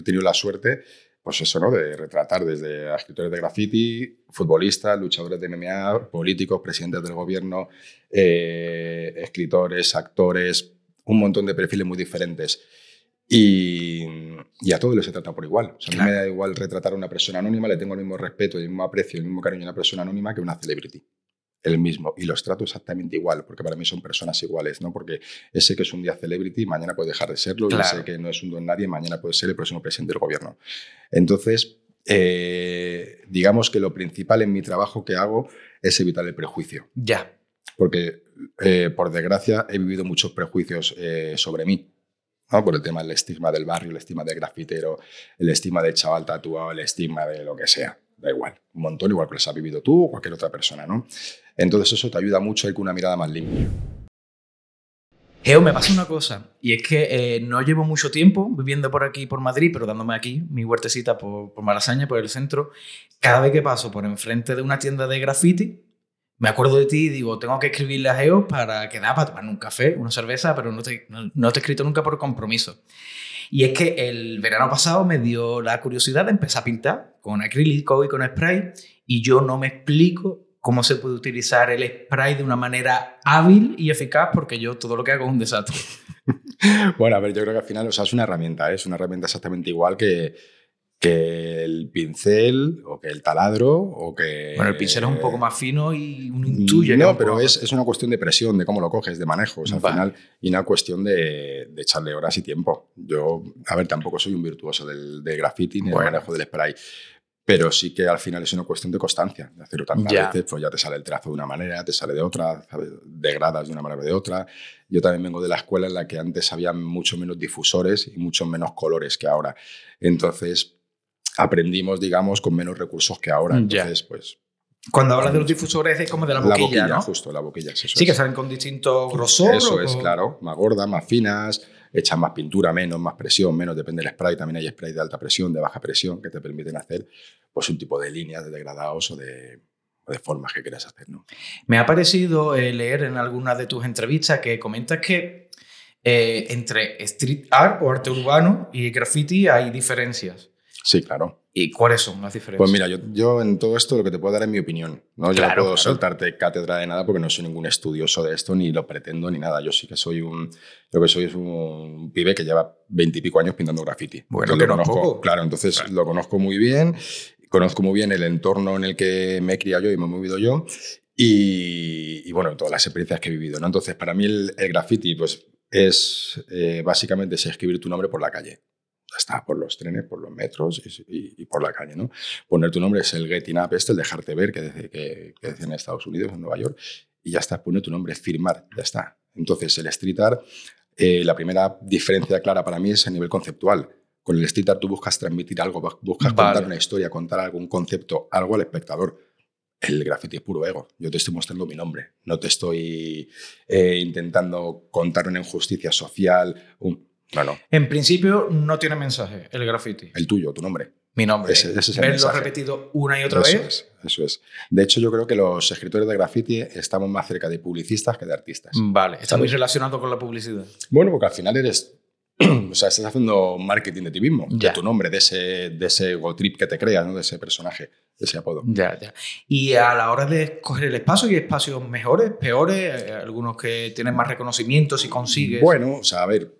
he tenido la suerte, pues eso, ¿no? De retratar desde escritores de graffiti, futbolistas, luchadores de MMA, políticos, presidentes del gobierno, eh, escritores, actores, un montón de perfiles muy diferentes. Y, a todos les se trata por igual. O sea, A mí me da igual retratar a una persona anónima, le tengo el mismo respeto, el mismo aprecio, el mismo cariño a una persona anónima que una celebrity el mismo y los trato exactamente igual, porque para mí son personas iguales, ¿no? Porque ese que es un día celebrity, mañana puede dejar de serlo, y ese que no es un don nadie, mañana puede ser el próximo presidente del gobierno. Entonces, eh, digamos que lo principal en mi trabajo que hago es evitar el prejuicio. Ya. Porque, eh, por desgracia, he vivido muchos prejuicios eh, sobre mí. ¿no? Por el tema del estigma del barrio, el estigma del grafitero, el estigma del chaval tatuado, el estigma de lo que sea da igual, un montón, igual que lo has vivido tú o cualquier otra persona, ¿no? Entonces eso te ayuda mucho a ir con una mirada más limpia. Geo, me pasa una cosa, y es que eh, no llevo mucho tiempo viviendo por aquí, por Madrid, pero dándome aquí mi huertecita por, por Malasaña, por el centro. Cada vez que paso por enfrente de una tienda de graffiti, me acuerdo de ti y digo, tengo que escribirle a Geo para quedar, para tomar un café, una cerveza, pero no te, no te he escrito nunca por compromiso. Y es que el verano pasado me dio la curiosidad de empezar a pintar con acrílico y con spray y yo no me explico cómo se puede utilizar el spray de una manera hábil y eficaz porque yo todo lo que hago es un desastre. bueno, a ver, yo creo que al final o sea, es una herramienta, ¿eh? es una herramienta exactamente igual que, que el pincel o que el taladro o que... Bueno, el pincel es un poco más fino y un intuye. No, pero es, es, una cuestión de presión, de cómo lo coges, de manejo, o sea, al final, y una cuestión de, de, echarle horas y tiempo. Yo, a ver, tampoco soy un virtuoso del, del graffiti ni del manejo del spray, pero sí que al final es una cuestión de constancia, de hacerlo tantas veces, pues ya te sale el trazo de una manera, te sale de otra, degradas de una manera o de otra. Yo también vengo de la escuela en la que antes había mucho menos difusores y mucho menos colores que ahora. Entonces, aprendimos, digamos, con menos recursos que ahora. Entonces, pues... Cuando hablas de los difusores es como de la boquilla, La boquilla, ¿no? justo, la boquilla. Eso sí, que salen con distinto grosor. Eso es, claro. Más gordas, más finas, echan más pintura, menos, más presión, menos, depende del spray. También hay spray de alta presión, de baja presión, que te permiten hacer pues, un tipo de líneas, de degradados o de, de formas que quieras hacer. ¿no? Me ha parecido eh, leer en alguna de tus entrevistas que comentas que eh, entre street art o arte urbano y graffiti hay diferencias. Sí, claro. ¿Y cuáles son las diferencias? Pues mira, yo, yo, en todo esto lo que te puedo dar es mi opinión. ¿no? Yo no puedo soltarte cátedra de nada porque no soy ningún estudioso de esto, ni lo pretendo, ni nada. Yo sí que soy un. Lo que soy es un pibe que lleva veintipico años pintando graffiti. Bueno, que lo conozco. Claro, entonces lo conozco muy bien. Conozco muy bien el entorno en el que me he criado yo y me he movido yo. Y, bueno, todas las experiencias que he vivido. ¿no? Entonces, para mí el, graffiti pues, es eh, básicamente es escribir tu nombre por la calle está, por los trenes, por los metros y, por la calle, ¿no? Poner tu nombre es el getting up, este, el dejarte ver, que, que, que en Estados Unidos, en Nueva York, y ya está, pone tu nombre, firmar, ya está. Entonces, el street art, eh, la primera diferencia clara para mí es a nivel conceptual. Con el street art tú buscas transmitir algo, buscas contar una historia, contar algún concepto, algo al espectador. El graffiti es puro ego. Yo te estoy mostrando mi nombre. No te estoy eh, intentando contar una injusticia social. Un, en principio no tiene mensaje el graffiti. El tuyo, tu nombre. Mi nombre. Ese, ese es Verlo repetido una y otra eso vez. Es, eso es. De hecho, yo creo que los escritores de graffiti estamos más cerca de publicistas que de artistas. Vale, está muy relacionado con la publicidad. Bueno, porque al final eres o sea, estás haciendo marketing de ti mismo, de tu nombre, de ese, de ese trip que te creas, ¿no? de ese personaje, de ese apodo. Ya, ya. Y a la hora de escoger el espacio, ¿hay espacios mejores, peores? Algunos que tienen más reconocimiento si consigues. Bueno, o sea, a ver,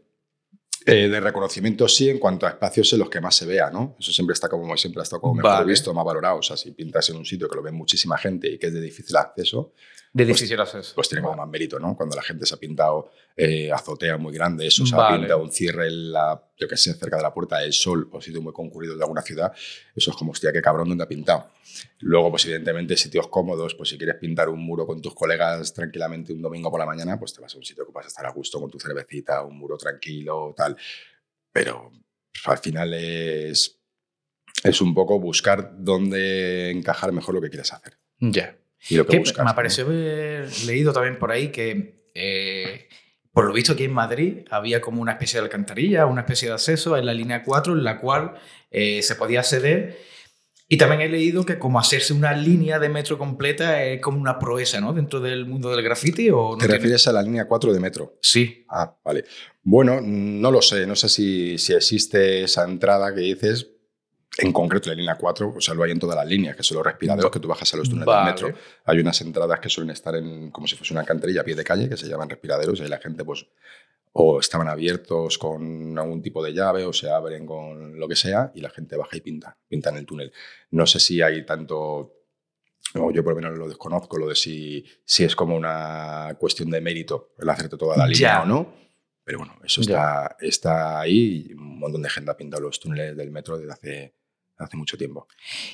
eh, de reconocimiento sí, en cuanto a espacios en los que más se vea, ¿no? Eso siempre está como siempre ha estado como mejor visto, más valorado. O sea, si pintas en un sitio que lo ve muchísima gente y que es de difícil acceso, de pues, acceso. Pues tiene como más mérito, ¿no? Cuando la gente se ha pintado eh, azotea muy grande, eso, se ha pintado un cierre, en la, yo que sé, cerca de la Puerta del Sol o sitio muy concurrido de alguna ciudad, eso es como, hostia, qué cabrón donde ha pintado. Luego, pues evidentemente, sitios cómodos, pues si quieres pintar un muro con tus colegas tranquilamente un domingo por la mañana, pues te vas a un sitio que vas a estar a gusto con tu cervecita, un muro tranquilo, tal. Pero pues, al final es, es un poco buscar dónde encajar mejor lo que quieres hacer. Ya me pareció haber leído también por ahí que, eh, por lo visto aquí en Madrid, había como una especie de alcantarilla, una especie de acceso en la línea 4 en la cual eh, se podía acceder Y también he leído que como hacerse una línea de metro completa es como una proeza, ¿no? Dentro del mundo del graffiti o no ¿Te tiene- refieres a la línea 4 de metro? Sí. Ah, vale. Bueno, no lo sé. No sé si, si existe esa entrada que dices. En concreto, la línea 4, o sea, lo hay en todas las líneas, que son los respiraderos que tú bajas a los túneles Vale. del metro. Hay unas entradas que suelen estar en, como si fuese una canterilla a pie de calle, que se llaman respiraderos, y ahí la gente, pues, o estaban abiertos con algún tipo de llave, o se abren con lo que sea, y la gente baja y pinta, pinta en el túnel. No sé si hay tanto, o yo por lo menos lo desconozco, lo de si, si es como una cuestión de mérito el hacerte toda la línea Ya. o no. Pero bueno, eso está, está ahí un montón de gente ha pintado los túneles del metro desde hace, hace mucho tiempo.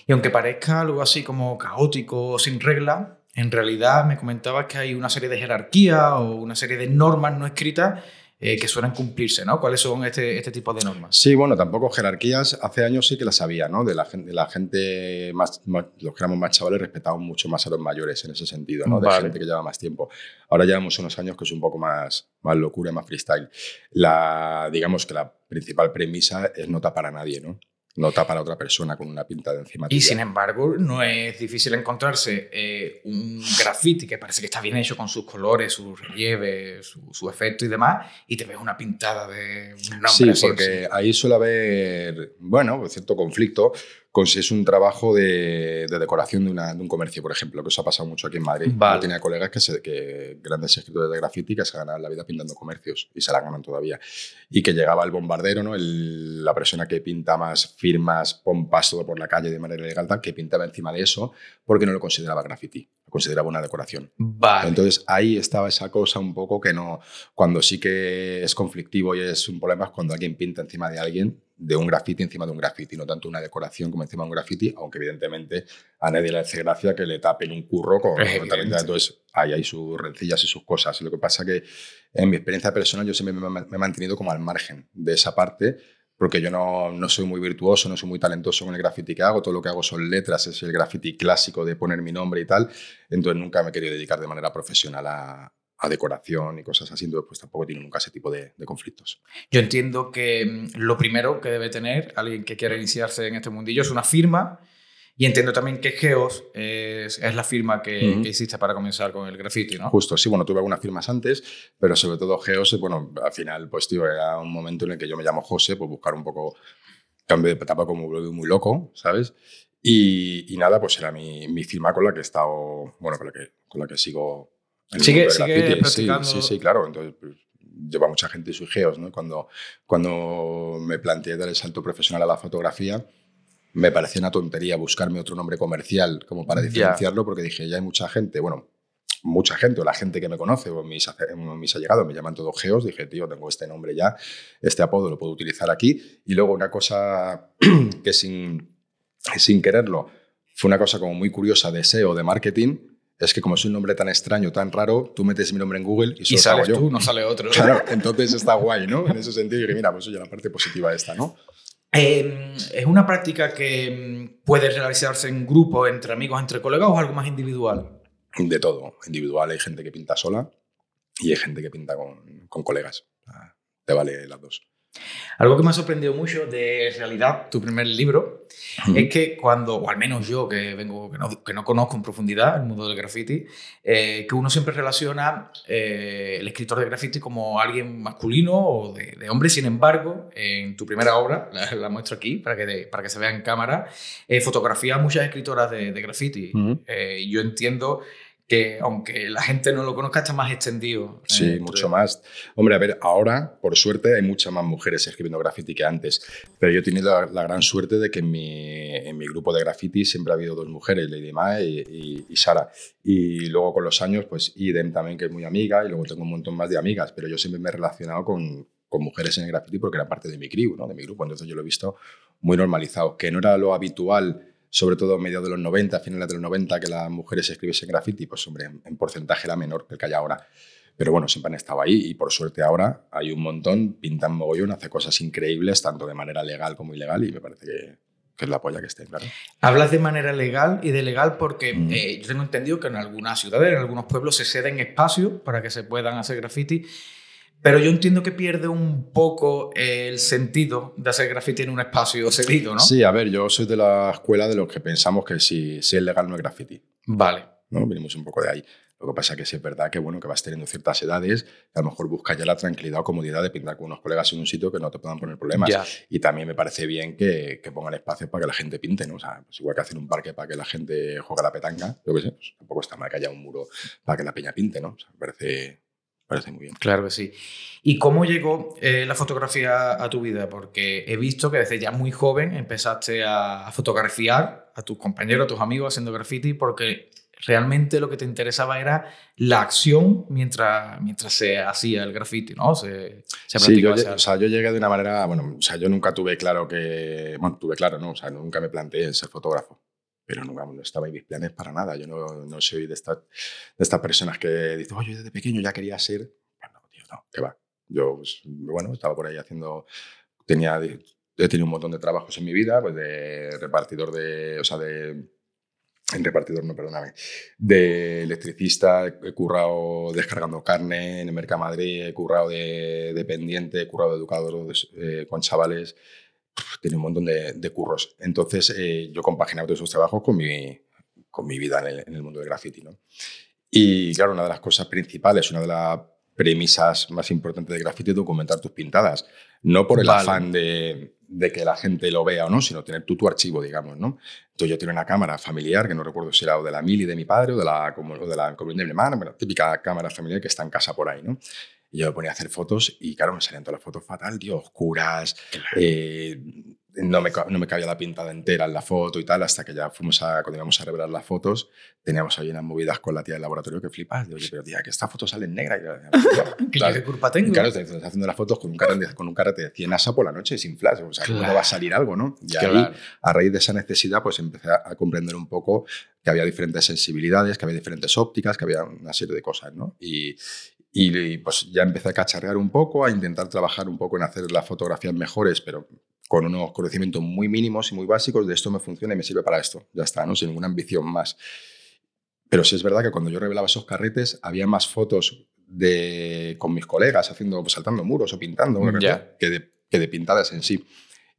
Y aunque parezca algo así como caótico o sin regla, en realidad me comentabas que hay una serie de jerarquías o una serie de normas no escritas eh, que suelen cumplirse, ¿no? ¿Cuáles son este, este tipo de normas? Sí, bueno, tampoco jerarquías. Hace años sí que las había, ¿no? De la gente, la gente más, más- los que éramos más chavales respetaban mucho más a los mayores en ese sentido, ¿no? De Vale. gente que lleva más tiempo. Ahora llevamos unos años que es un poco más, más locura, más freestyle. La, digamos que la principal premisa es no tapar a nadie, ¿no? No tapar a otra persona con una pinta de encima. Y sin embargo, no es difícil encontrarse eh, un graffiti que parece que está bien hecho con sus colores, sus relieves, su, su efecto y demás, y te ves una pintada de un nombre. Sí, así, porque ahí suele haber, bueno, cierto conflicto es un trabajo de, de decoración de, una- de un comercio, por ejemplo, que eso ha pasado mucho aquí en Madrid. Vale. Yo tenía colegas que, se, que grandes escritores de graffiti que se ganan la vida pintando comercios y se la ganan todavía. Y que llegaba el bombardero, ¿no? El- la persona que pinta más firmas, pompas, todo por la calle de manera ilegal, que pintaba encima de eso porque no lo consideraba graffiti, consideraba una decoración. Vale. Entonces ahí estaba esa cosa un poco que no, cuando sí que es conflictivo y es un problema es cuando alguien pinta encima de alguien, de un graffiti encima de un graffiti, no tanto una decoración como encima de un graffiti, aunque evidentemente a nadie le hace gracia que le tapen un curro con entonces ahí hay sus rencillas y sus cosas. Lo que pasa que en mi experiencia personal yo siempre me- me he mantenido como al margen de esa parte porque yo no, no soy muy virtuoso, no soy muy talentoso con el graffiti que hago, todo lo que hago son letras, es el graffiti clásico de poner mi nombre y tal, entonces nunca me he querido dedicar de manera profesional a, decoración y cosas así, entonces pues tampoco tiene nunca ese tipo de, de conflictos. Yo entiendo que mm, lo primero que debe tener alguien que quiera iniciarse en este mundillo es una firma. Y entiendo también que Geos es, es la firma que, Ujú. que hiciste para comenzar con el graffiti, ¿no? Justo, sí, bueno, tuve algunas firmas antes, pero sobre todo Geos, bueno, al final, pues tío, era un momento en el que yo me llamo José, pues buscar un poco cambio de etapa como muy, muy loco, ¿sabes? Y, y nada, pues era mi, mi firma con la que he estado, bueno, con la que, con la que sigo. en el Sigue- del sigue graffiti. Sí, practicando. Sí, sí, claro. Entonces, pues, lleva mucha gente sus geos, ¿no? Cuando, cuando me planteé dar el salto profesional a la fotografía, me parecía una tontería buscarme otro nombre comercial como para diferenciarlo, porque dije, ya hay mucha gente, bueno, mucha gente, o la gente que me conoce, o mis, ace- mis allegados, me llaman todos geos, dije, tío, tengo este nombre ya, este apodo lo puedo utilizar aquí. Y luego una cosa que sin, sin quererlo fue una cosa como muy curiosa de SEO, de marketing, es que como es un nombre tan extraño, tan raro, tú metes mi nombre en Google y y solo sales yo. tú, no sale otro. Claro, entonces está guay, ¿no? En ese sentido, y dije, mira, pues oye, la parte positiva esta, ¿no? Eh, ¿Es una práctica que mm, puede realizarse en grupo, entre amigos, entre colegas o es algo más individual? De todo. Individual hay gente que pinta sola y hay gente que pinta con, con colegas. Te vale las dos. Algo que me ha sorprendido mucho de realidad, tu primer libro, es que cuando, o al menos yo que vengo, que no, que no conozco en profundidad el mundo del graffiti, eh, que uno siempre relaciona eh, el escritor de graffiti como alguien masculino o de, de hombre. Sin embargo, en tu primera obra, la, la muestro aquí para que, para que se vea en cámara, eh, fotografía a muchas escritoras de, de graffiti. Eh, yo entiendo que aunque la gente no lo conozca, está más extendido. Sí, mucho más. Hombre, a ver, ahora, por suerte, hay muchas más mujeres escribiendo graffiti que antes. Pero yo he tenido la, la gran suerte de que en mi, en mi grupo de graffiti siempre ha habido dos mujeres, Lady Mae y, y- y Sara. Y luego con los años, pues Idem también, que es muy amiga, y luego tengo un montón más de amigas. Pero yo siempre me he relacionado con, con mujeres en el graffiti porque eran parte de mi crew, ¿no? de mi grupo. Entonces yo lo he visto muy normalizado. Que no era lo habitual sobre todo a mediados de los 90, finales de los 90, que las mujeres escribiesen graffiti, pues hombre, en, en porcentaje era menor que el que hay ahora. Pero bueno, siempre han estado ahí y por suerte ahora hay un montón, pintan mogollón, hace cosas increíbles, tanto de manera legal como ilegal y me parece que, que es la polla que esté, claro. Hablas de manera legal y de legal porque Mm. eh, yo tengo entendido que en algunas ciudades, en algunos pueblos se ceden espacios para que se puedan hacer graffiti, Pero yo entiendo que pierde un poco el sentido de hacer graffiti en un espacio cedido, ¿no? Sí, a ver, yo soy de la escuela de los que pensamos que si, si es legal no es graffiti. Vale. ¿no? Venimos un poco de ahí. Lo que pasa es que sí es verdad que, bueno, que vas teniendo ciertas edades, a lo mejor buscas ya la tranquilidad o comodidad de pintar con unos colegas en un sitio que no te puedan poner problemas. Ya. Y también me parece bien que, que pongan espacios para que la gente pinte, ¿no? O sea, pues igual que hacer un parque para que la gente juegue a la petanca, yo qué sé, pues tampoco está mal que haya un muro para que la peña pinte, ¿no? O sea, me parece, parece muy bien. Claro que sí. ¿Y cómo llegó eh, la fotografía a tu vida? Porque he visto que desde ya muy joven empezaste a, a fotografiar a tus compañeros, a tus amigos haciendo graffiti, porque realmente lo que te interesaba era la acción mientras, mientras se hacía el graffiti, ¿no? Se, se Sí, yo, o sea, yo llegué de una manera, bueno, o sea, yo nunca tuve claro que, bueno, tuve claro, ¿no? O sea, nunca me planteé ser fotógrafo, pero nunca no estaba en mis planes para nada. Yo no, no soy de estas, de estas personas que dicen, oye, desde pequeño ya quería ser, bueno, tío, no, que va. Yo, pues, bueno, estaba por ahí haciendo, tenía, he tenido un montón de trabajos en mi vida, pues de repartidor de, o sea, de, en repartidor, no, perdóname, de electricista, he currado descargando carne en el Mercamadrid, he currado de dependiente, he currado de educador eh, con chavales, tiene un montón de, de curros. Entonces eh, yo compaginaba todos esos trabajos con mi, con mi vida en el, en el mundo del graffiti. ¿no? Y claro, una de las cosas principales, una de las premisas más importantes de graffiti es documentar tus pintadas. No por el Vale. afán de, de que la gente lo vea o no, sino tener tú tu archivo, digamos, ¿no? Entonces yo tenía una cámara familiar, que no recuerdo si era o de la Mili de mi padre o de la, comu- o de la de mi hermana, bueno, típica cámara familiar que está en casa por ahí, ¿no? Y yo me ponía a hacer fotos y claro, me salían todas las fotos fatal, tío, oscuras, eh, no, me, no me cabía la pintada entera en la foto y tal, hasta que ya fuimos a, cuando íbamos a revelar las fotos, teníamos ahí unas movidas con la tía del laboratorio que flipas, de, oye, pero tía, que esta foto sale en negra. Y yo, Que claro, qué culpa tengo. claro, te estás haciendo las fotos con un carrete, con un carrete de 100 asa por la noche sin flash. O sea, ¿cómo Claro. va a salir algo, no? Y ahí, Claro. a raíz de esa necesidad, pues empecé a, a comprender un poco que había diferentes sensibilidades, que había diferentes ópticas, que había una serie de cosas, ¿no? Y, y, pues ya empecé a cacharrear un poco, a intentar trabajar un poco en hacer las fotografías mejores, pero con unos conocimientos muy mínimos y muy básicos de esto me funciona y me sirve para esto. Ya está, ¿no? Sin ninguna ambición más. Pero sí es verdad que cuando yo revelaba esos carretes, había más fotos de, con mis colegas haciendo, pues, saltando muros o pintando Ya. que, de, que de pintadas en sí.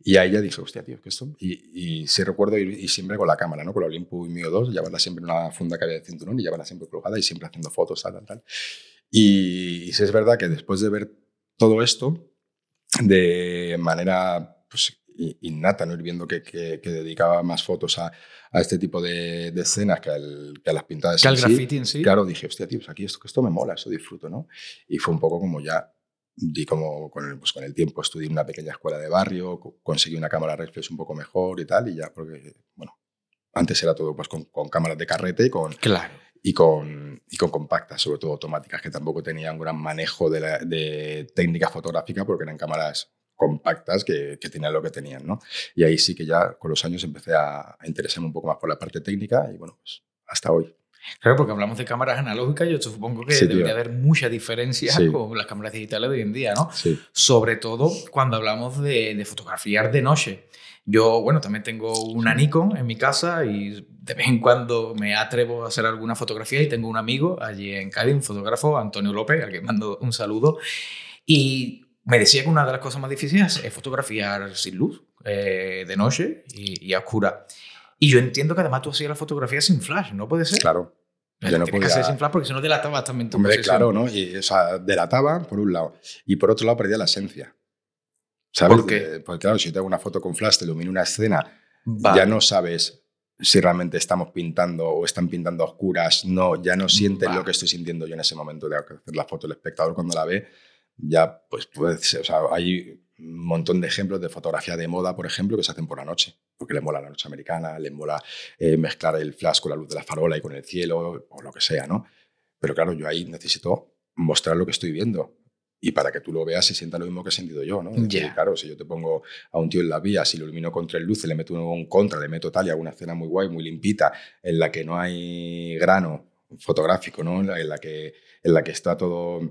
Y ahí ya dije, hostia, tío, ¿qué esto? Y, y sí recuerdo ir y siempre con la cámara, ¿no? Con la Olympus Mio 2, llevarla siempre en una funda que había de cinturón y llevarla siempre colgada y siempre haciendo fotos, tal, tal, tal. Y, y es verdad que después de ver todo esto, de manera pues, innata, ¿no? Ir viendo que, que- que dedicaba más fotos a, a este tipo de, de escenas que, al- que a las pintadas Que al sí, graffiti en sí. Claro, dije, hostia, tío, pues aquí esto, que esto me mola, esto disfruto, ¿no? Y fue un poco como ya, di como con el, pues con el tiempo estudié en una pequeña escuela de barrio, co- conseguí una cámara reflex un poco mejor y tal, y ya, porque, bueno, antes era todo pues con, con cámaras de carrete y con, Claro. Y con, y con compactas, sobre todo automáticas, que tampoco tenían un gran manejo de, la- de técnica fotográfica porque eran cámaras compactas que, que tenían lo que tenían, ¿no? Y ahí sí que ya con los años empecé a, a interesarme un poco más por la parte técnica y bueno, pues hasta hoy. Claro, porque hablamos de cámaras analógicas, yo supongo que Sí, debería haber mucha diferencia Sí. con las cámaras digitales de hoy en día, ¿no? Sí. Sobre todo cuando hablamos de, de fotografiar de noche. Yo, bueno, también tengo una Nikon en mi casa y de vez en cuando me atrevo a hacer alguna fotografía y tengo un amigo allí en Cádiz, un fotógrafo, Antonio López, al que mando un saludo. Y me decía que una de las cosas más difíciles es fotografiar sin luz, eh, de noche y, y a oscura. Y yo entiendo que además tú hacías la fotografía sin flash, ¿no puede ser? Claro. Yo no que hacer podía- sin flash porque si no delatabas también tu Hombre, claro, ¿no? Y, o sea, delataba, por un lado. Y por otro lado, perdía la esencia. ¿Sabes? ¿Por qué? Eh, Pues claro, si yo te hago una foto con flash, te ilumino una escena, Vale. ya no sabes si realmente estamos pintando o están pintando a oscuras. No, ya no sientes Vale. lo que estoy sintiendo yo en ese momento de hacer la foto. El espectador cuando la ve, ya pues puede ser, o sea, hay un montón de ejemplos de fotografía de moda, por ejemplo, que se hacen por la noche, porque le mola la noche americana, le mola eh, mezclar el flash con la luz de la farola y con el cielo, o lo que sea, ¿no? Pero claro, yo ahí necesito mostrar lo que estoy viendo. Y para que tú lo veas y sienta lo mismo que he sentido yo, ¿no? Es decir. Claro, si yo te pongo a un tío en la vía, si lo ilumino con tres luces, le meto un contra, le meto tal y hago una escena muy guay, muy limpita, en la que no hay grano fotográfico, ¿no? En la- que, en la que está todo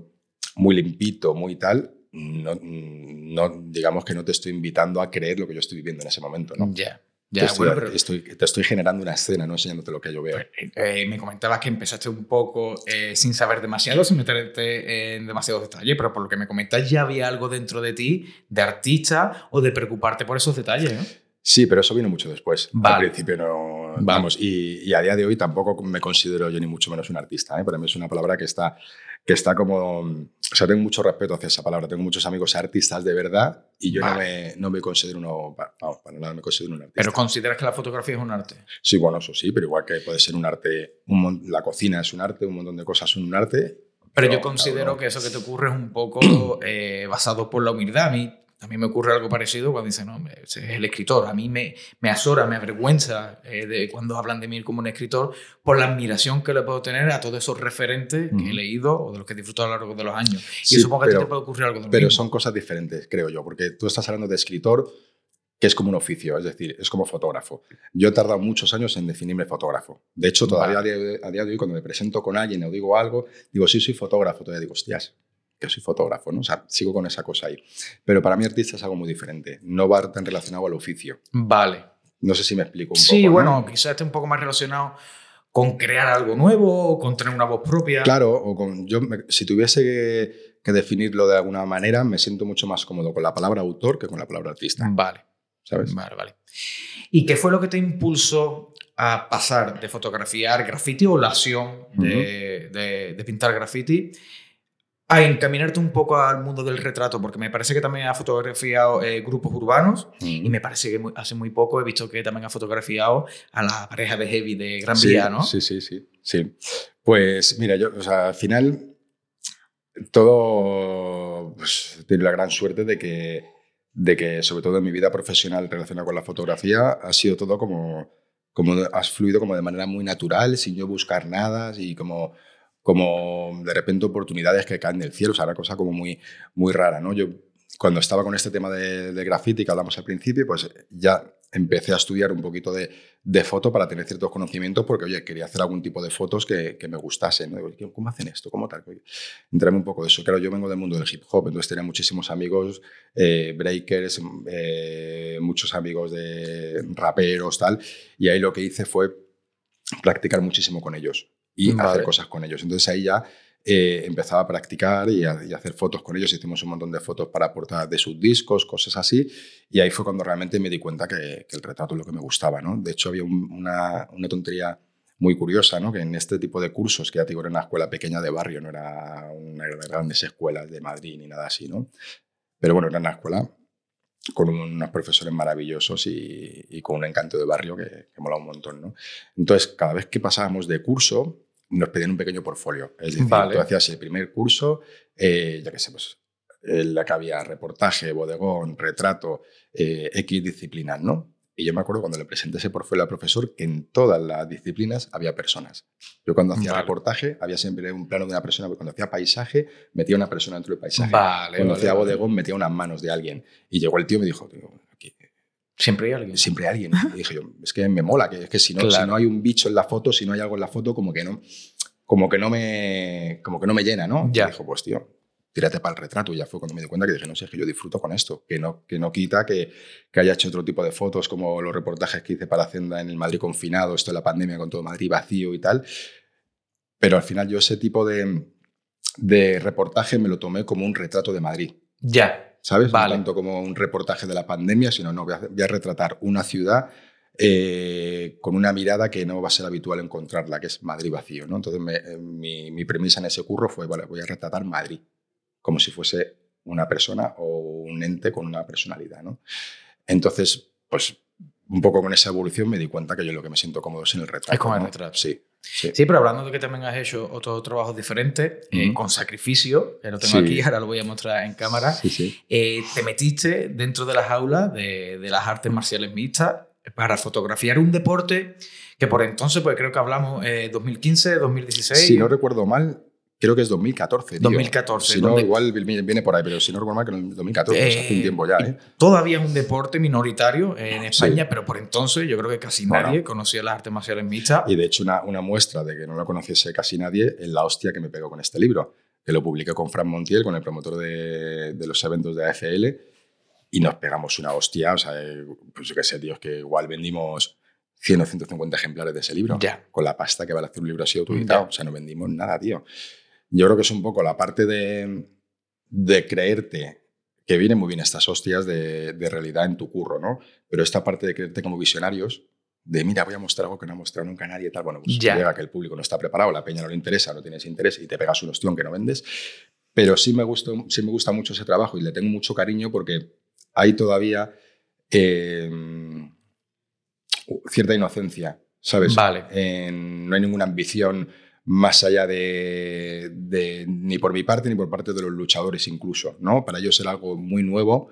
muy limpito, muy tal, no, no, digamos que no te estoy invitando a creer lo que yo estoy viviendo en ese momento, ¿no? Ya. Ya, te, estoy, bueno, pero estoy- te estoy generando una escena, no enseñándote lo que yo veo. eh, me comentabas que empezaste un poco eh, sin saber demasiado, sin meterte en demasiados detalles, pero por lo que me comentas ya había algo dentro de ti de artista o de preocuparte por esos detalles, ¿no? Sí, pero eso vino mucho después. Vale. Al principio no. Vamos, y, y a día de hoy tampoco me considero yo ni mucho menos un artista. ¿eh? Para mí es una palabra que está, que está como. O sea, tengo mucho respeto hacia esa palabra. Tengo muchos amigos artistas de verdad y yo no, Vale. me, no me considero uno. Vamos, para nada me considero un artista. Pero consideras que la fotografía es un arte. Sí, bueno, eso sí, pero igual que puede ser un arte. un la cocina es un arte, un montón de cosas son un arte. Pero No, yo considero claro, no. que eso que te ocurre es un poco eh, basado por la humildad. A mí también me ocurre algo parecido cuando dicen, no, es el escritor. A mí me, me azora, me avergüenza eh, de cuando hablan de mí como un escritor por la admiración que le puedo tener a todos esos referentes que he leído o de los que he disfrutado a lo largo de los años. Sí, y supongo que a ti pero- te puede ocurrir algo de lo Pero mismo. son cosas diferentes, creo yo, porque tú estás hablando de escritor, que es como un oficio, es decir, es como fotógrafo. Yo he tardado muchos años en definirme fotógrafo. De hecho, todavía a, día de, a día de hoy, cuando me presento con alguien o digo algo, digo, sí, soy fotógrafo, todavía digo, hostias, que soy fotógrafo, ¿no? O sea, sigo con esa cosa ahí. Pero para mí artista es algo muy diferente, no va tan relacionado al oficio. Vale. No sé si me explico un Sí, poco. ¿no? bueno, quizás esté un poco más relacionado con crear algo nuevo o con tener una voz propia. Claro, o con, yo, me- si tuviese que, que definirlo de alguna manera, me siento mucho más cómodo con la palabra autor que con la palabra artista, Vale. ¿sabes? Vale, vale. ¿Y qué fue lo que te impulsó a pasar de fotografiar graffiti o la acción de, de- de pintar graffiti a encaminarte un poco al mundo del retrato? Porque me parece que también has fotografiado eh, grupos urbanos y me parece que muy- hace muy poco he visto que también has fotografiado a la pareja de Heavy de Gran sí, Vía, ¿no? Sí, sí, sí, sí. Pues mira, yo, o sea, al final todo pues, tiene la gran suerte de que, de que, sobre todo en mi vida profesional relacionada con la fotografía, ha sido todo como, como has fluido como de manera muy natural, sin yo buscar nada y como, como de repente oportunidades que caen del cielo, o sea, una cosa como muy, muy rara, ¿no? Yo cuando estaba con este tema de, de graffiti que hablamos al principio, pues ya empecé a estudiar un poquito de, de foto para tener ciertos conocimientos porque, oye, quería hacer algún tipo de fotos que, que me gustasen. ¿no? ¿Cómo hacen esto? ¿Cómo tal? Entrarme un poco de eso. Claro, yo vengo del mundo del hip hop, entonces tenía muchísimos amigos, eh, breakers, eh, muchos amigos de raperos, tal, y ahí lo que hice fue practicar muchísimo con ellos y Vale. hacer cosas con ellos. Entonces ahí ya eh, empezaba a practicar y a, y hacer fotos con ellos. Hicimos un montón de fotos para portadas de sus discos, cosas así. Y ahí fue cuando realmente me di cuenta que, que el retrato es lo que me gustaba. ¿no? De hecho, había un- una, una tontería muy curiosa, ¿no? que en este tipo de cursos, que ya te digo, era una escuela pequeña de barrio, no era una de las grandes escuelas de Madrid ni nada así, ¿no? Pero bueno, era una escuela con unos profesores maravillosos y, y con un encanto de barrio que, que mola un montón, ¿no? Entonces, cada vez que pasábamos de curso, nos pedían un pequeño portfolio. Es decir, Vale. tú hacías el primer curso, eh, ya que sé, pues, la que había reportaje, bodegón, retrato, eh, X disciplinas, ¿no? Y yo me acuerdo cuando le presenté ese portfolio al profesor que en todas las disciplinas había personas. Yo cuando hacía Vale. reportaje había siempre un plano de una persona, porque cuando hacía paisaje metía una persona dentro del paisaje. Vale, cuando vale, hacía bodegón metía unas manos de alguien. Y llegó el tío y me dijo, "Tío, aquí Siempre hay alguien. siempre hay alguien. Y dije yo, es que me mola, que es que si no, Claro. si no hay un bicho en la foto, si no hay algo en la foto, como que no, como que no me, como que no me llena, ¿no? Ya. Y dijo, pues tío, tírate para el retrato. Y ya fue cuando me di cuenta que dije, no sé, es que yo disfruto con esto, que no, que no quita que, que haya hecho otro tipo de fotos, como los reportajes que hice para Hacienda en el Madrid confinado, esto de la pandemia con todo Madrid vacío y tal. Pero al final yo ese tipo de, de reportaje me lo tomé como un retrato de Madrid. Ya. ¿Sabes? Vale. No tanto como un reportaje de la pandemia, sino no, voy a, voy a retratar una ciudad eh, con una mirada que no va a ser habitual encontrarla, que es Madrid vacío, ¿no? Entonces me- eh, mi, mi premisa en ese curro fue, vale, voy a retratar Madrid, como si fuese una persona o un ente con una personalidad, ¿no? Entonces, pues un poco con esa evolución me di cuenta que yo lo que me siento cómodo es en el retrato. Es con el retrato. Sí, sí. Sí, pero hablando de que también has hecho otros trabajos diferentes, eh, Ujú. con sacrificio, que lo tengo Sí. aquí, ahora lo voy a mostrar en cámara, Sí, sí. eh, te metiste dentro de las aulas de, de las artes marciales mixtas para fotografiar un deporte que por entonces, pues creo que hablamos eh, 2015, 2016. Si no recuerdo mal, creo que es 2014. tío. 2014, Si no, donde- igual viene por ahí, pero si no recuerdo mal, que en el 2014, pues hace un Eh, tiempo ya, ¿eh? Todavía es un deporte minoritario en Sí. España, pero por entonces yo creo que casi Bueno. nadie conocía las artes marciales mixtas. Y de hecho, una, una muestra de que no lo conociese casi nadie es la hostia que me pegó con este libro, que lo publiqué con Fran Montiel, con el promotor de, de los eventos de AFL. y nos pegamos una hostia. O sea, eh, pues yo qué sé, tío, es que igual vendimos 100 o 150 ejemplares de ese libro. Ya. Con la pasta que vale hacer un libro así autoeditado. O sea, no vendimos nada, tío. Yo creo que es un poco la parte de, de creerte que vienen muy bien estas hostias de, de realidad en tu curro, ¿no? Pero esta parte de creerte como visionarios, de mira, voy a mostrar algo que no ha mostrado nunca nadie y tal. Bueno, pues Ya. llega que el público no está preparado, la peña no le interesa, no tienes interés y te pegas un ostión que no vendes. Pero sí me, gusta, sí me gusta mucho ese trabajo y le tengo mucho cariño porque hay todavía eh, cierta inocencia, ¿sabes? Vale. En- no hay ninguna ambición más allá de, de- ni por mi parte ni por parte de los luchadores incluso, ¿no? Para ellos era algo muy nuevo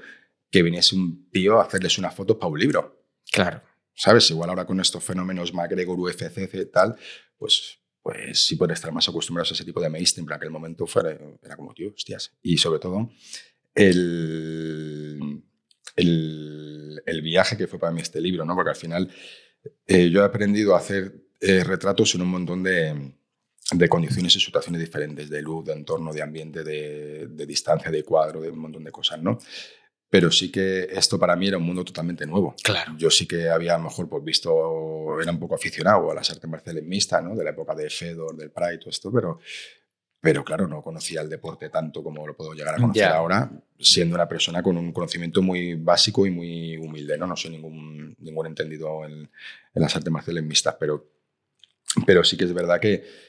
que viniese un tío a hacerles unas fotos para un libro. Claro. ¿sabes? Igual ahora con estos fenómenos McGregor, UFC, tal, pues, pues sí pueden estar más acostumbrados a ese tipo de mainstream, pero en aquel momento fuera, era como, tío, hostias. Y sobre todo, el, el, el viaje que fue para mí este libro, ¿no? Porque al final eh, yo he aprendido a hacer eh, retratos en un montón de, de condiciones y situaciones diferentes, de luz, de entorno, de ambiente, de, de distancia, de cuadro, de un montón de cosas, ¿no? Pero sí que esto para mí era un mundo totalmente nuevo. Claro. Yo sí que había a lo mejor pues, visto, era un poco aficionado a las artes marciales mixtas, ¿no? De la época de Fedor, del Pride, todo esto, pero, pero claro, no conocía el deporte tanto como lo puedo llegar a conocer ahora, siendo una persona con un conocimiento muy básico y muy humilde, ¿no? No soy ningún, ningún entendido en, en las artes marciales mixtas, pero, pero sí que es verdad que,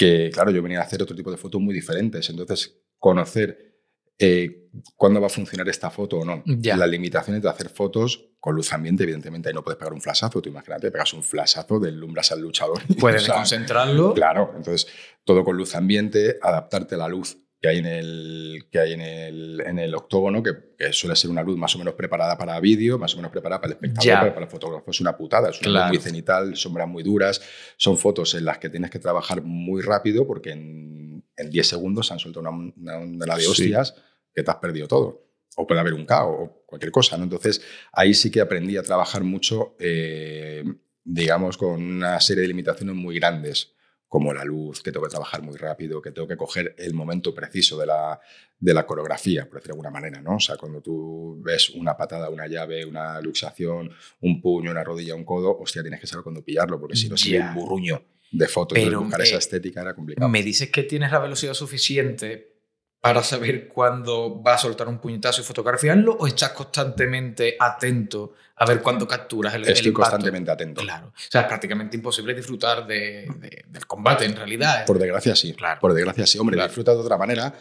que, claro, yo venía a hacer otro tipo de fotos muy diferentes, entonces conocer eh, cuándo va a funcionar esta foto o no. Ya. Las limitaciones de hacer fotos con luz ambiente, evidentemente, ahí no puedes pegar un flashazo. Tú imagínate, pegas un flashazo, deslumbras al luchador. Puedes O sea, concentrarlo. Claro, entonces todo con luz ambiente, adaptarte a la luz que hay en el, que hay en el, en el octógono, que, que suele ser una luz más o menos preparada para vídeo, más o menos preparada para el espectador, pero para el fotógrafo es una putada, es una luz muy cenital, sombras muy duras, son fotos en las que tienes que trabajar muy rápido porque en, en 10 segundos se han soltado una, una onda de Sí. hostias que te has perdido todo. O puede haber un caos o cualquier cosa. ¿no? Entonces, ahí sí que aprendí a trabajar mucho, eh, digamos, con una serie de limitaciones muy grandes, como la luz, que tengo que trabajar muy rápido, que tengo que coger el momento preciso de la, de la coreografía, por decirlo de alguna manera. ¿no? O sea, cuando tú ves una patada, una llave, una luxación, un puño, una rodilla, un codo, hostia, tienes que saber cuándo pillarlo, porque si no, Ya. un burruño de fotos. Pero, buscar esa estética era complicado. Me dices que tienes la velocidad suficiente para saber cuándo va a soltar un puñetazo y fotografiarlo o estás constantemente atento a ver cuándo capturas el, el Estoy impacto? constantemente atento. Claro. O sea, es prácticamente imposible disfrutar de- de- del combate en realidad. Por desgracia, sí. Claro. Por desgracia, sí. Hombre, Claro. disfruta de otra manera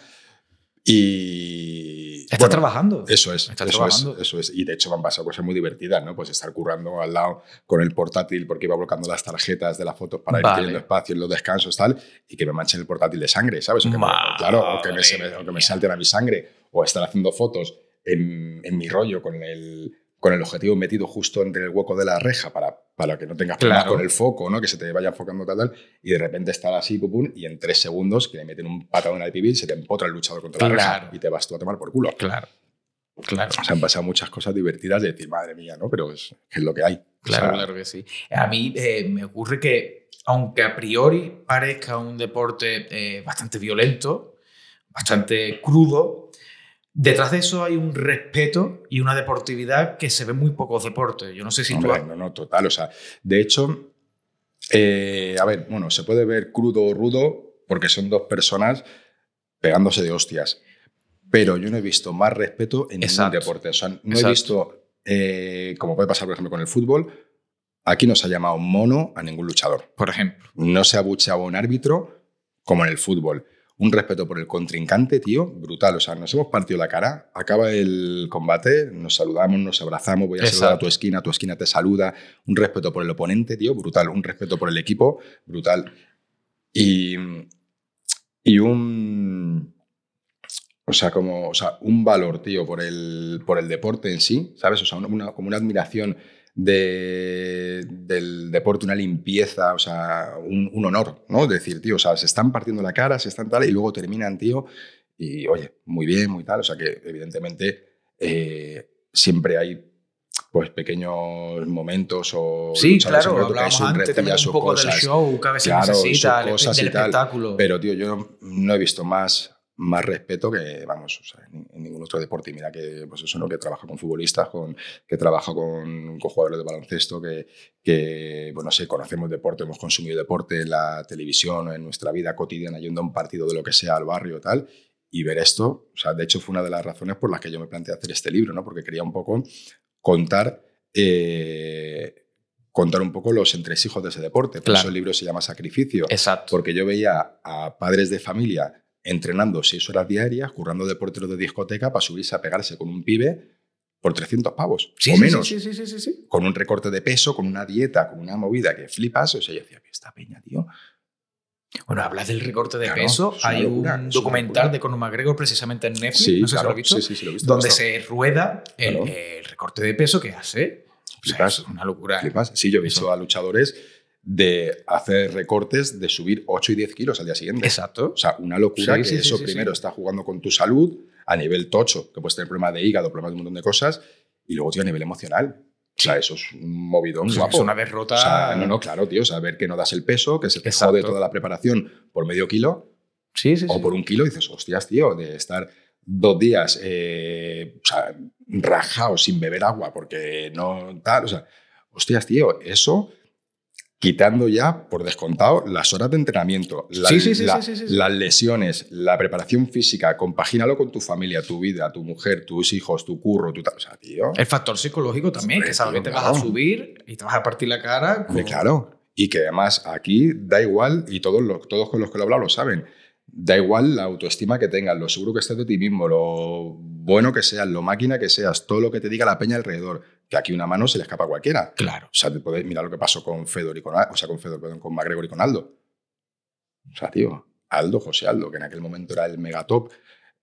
y... Bueno, trabajando. Eso es, Estás eso trabajando. es, eso es. Y de hecho me han pasado cosas muy divertidas, ¿no? Pues estar currando al lado con el portátil porque iba volcando las tarjetas de las fotos para Vale. ir teniendo espacio en los descansos tal y que me manchen el portátil de sangre, ¿sabes? O que me- claro, o que, me, o que me mía. salten a mi sangre o estar haciendo fotos en, en mi rollo con el, con el objetivo metido justo entre el hueco de la reja para, para que no tengas problemas Claro. con el foco, ¿no? Que se te vaya enfocando tal, tal, y de repente estar así, pum, pum, y en tres segundos que le meten un patadón al pibil, se te empotra el luchador contra la reja y te vas tú a tomar por culo. Claro. Claro. O sea, han pasado muchas cosas divertidas de decir, madre mía, ¿no? Pero es, es lo que hay. Claro, O sea, claro que sí. A mí eh, me ocurre que, aunque a priori parezca un deporte eh, bastante violento, bastante crudo, detrás de eso hay un respeto y una deportividad que se ve muy pocos deportes. Yo no sé si tú... hombre, has- no, no, total. O sea, de hecho, eh, a ver, bueno, se puede ver crudo o rudo porque son dos personas pegándose de hostias. Pero yo no he visto más respeto en Exacto. ningún deporte. O sea, no Exacto. he visto, eh, como puede pasar, por ejemplo, con el fútbol, aquí no se ha llamado mono a ningún luchador. Por ejemplo. No se ha bucheado a un árbitro como en el fútbol. Un respeto por el contrincante, tío, brutal. O sea, nos hemos partido la cara, acaba el combate, nos saludamos, nos abrazamos, voy a saludar a Exacto. tu esquina, tu esquina te saluda. Un respeto por el oponente, tío, brutal. Un respeto por el equipo, brutal. Y, y un. O sea, como, o sea, un valor, tío, por el, por el deporte en sí, ¿sabes? O sea, una- como una admiración de- del deporte, una limpieza, o sea, un, un honor, ¿no? Decir, tío, o sea, se están partiendo la cara, se están tal, y luego terminan, tío, y oye, muy bien, muy tal. O sea, que evidentemente eh, siempre hay pues pequeños momentos o Sí, claro, hablábamos antes también un poco del show que a veces Claro, necesita, el- del espectáculo. Pero, tío, yo no he visto más, más respeto que, vamos, o sea, en, en ningún otro deporte. Y mira que, pues eso, ¿no? Que trabaja con futbolistas, con, que trabaja con, con jugadores de baloncesto, que, que, bueno, sé, conocemos deporte, hemos consumido deporte en la televisión, en nuestra vida cotidiana, yendo a un partido de lo que sea al barrio tal. Y ver esto, o sea, de hecho fue una de las razones por las que yo me planteé hacer este libro, ¿no? Porque quería un poco contar eh, contar un poco los entresijos de ese deporte. Por Claro. eso el libro se llama Sacrificio. Exacto. Porque yo veía a padres de familia entrenando seis horas diarias, currando de portero de discoteca para subirse a pegarse con un pibe por 300 pavos Sí, o sí, menos. Sí, sí, sí, sí, sí. Con un recorte de peso, con una dieta, con una movida que flipas. O sea, yo decía, esta peña, tío. Bueno, hablas del recorte de Claro, peso. Hay locura, un documental de Conor McGregor precisamente en Netflix, Sí, no sé si claro. lo has visto, Sí, sí, sí, lo he visto. donde se rueda el, Claro. el recorte de peso que hace. O sea, Flipas. es una locura. Flipas. Sí, yo he visto a luchadores de hacer recortes de subir 8 y 10 kilos al día siguiente. Exacto. O sea, una locura Sí, que sí, eso sí, primero está jugando con tu salud a nivel tocho, que puedes tener problemas de hígado, problemas de un montón de cosas, y luego, tío, a nivel emocional. O sea, eso es un movidón O sea, guapo. es una derrota. O sea, no, no, claro, tío, saber que no das el peso, que se te Exacto. jode toda la preparación por medio kilo Sí, sí, o por un kilo, y dices, hostias, tío, de estar dos días eh, o sea, rajado sin beber agua porque no tal, o sea, hostias, tío, eso quitando ya por descontado las horas de entrenamiento, Sí, sí, la- sí, las lesiones, la preparación física, compagínalo con tu familia, tu vida, tu mujer, tus hijos, tu curro, tu o sea, tío. El factor psicológico también, que sabes que te vas a subir y te vas a partir la cara. Con- claro. Y que además aquí da igual, y todos, los, todos con los que lo he hablado lo saben, da igual la autoestima que tengas, lo seguro que estés de ti mismo, lo bueno que seas, lo máquina que seas, todo lo que te diga la peña alrededor, que aquí una mano se le escapa a cualquiera. Claro. O sea, te puedes mirar lo que pasó con Fedor y con, o sea, con Fedor, perdón, con McGregor y con Aldo. O sea, tío, Aldo, José Aldo, que en aquel momento era el megatop,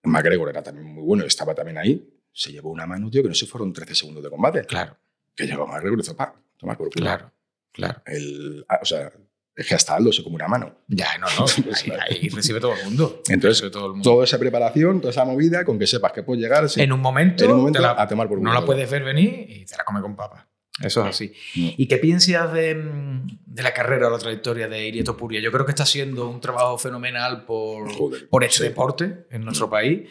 McGregor era también muy bueno, estaba también ahí, se llevó una mano, tío, que no se fueron 13 segundos de combate. Claro, Que llegó McGregor y hizo, pa, tomar por culo. claro, claro. El, ah, o sea, es que hasta Aldo se come una mano. Ya, no, no. Ahí, ahí recibe todo el mundo. Entonces, todo el mundo. Toda esa preparación, toda esa movida, con que sepas que puedes llegar sí, en un momento, en un momento la- a tomar por culo. no la puedes ver venir y te la come con papa. Eso es así. Mm. ¿Y qué piensas de, mm, de la carrera o la trayectoria de Irieto Puria? Yo creo que está haciendo un trabajo fenomenal por, Joder, por este sí. deporte en nuestro país.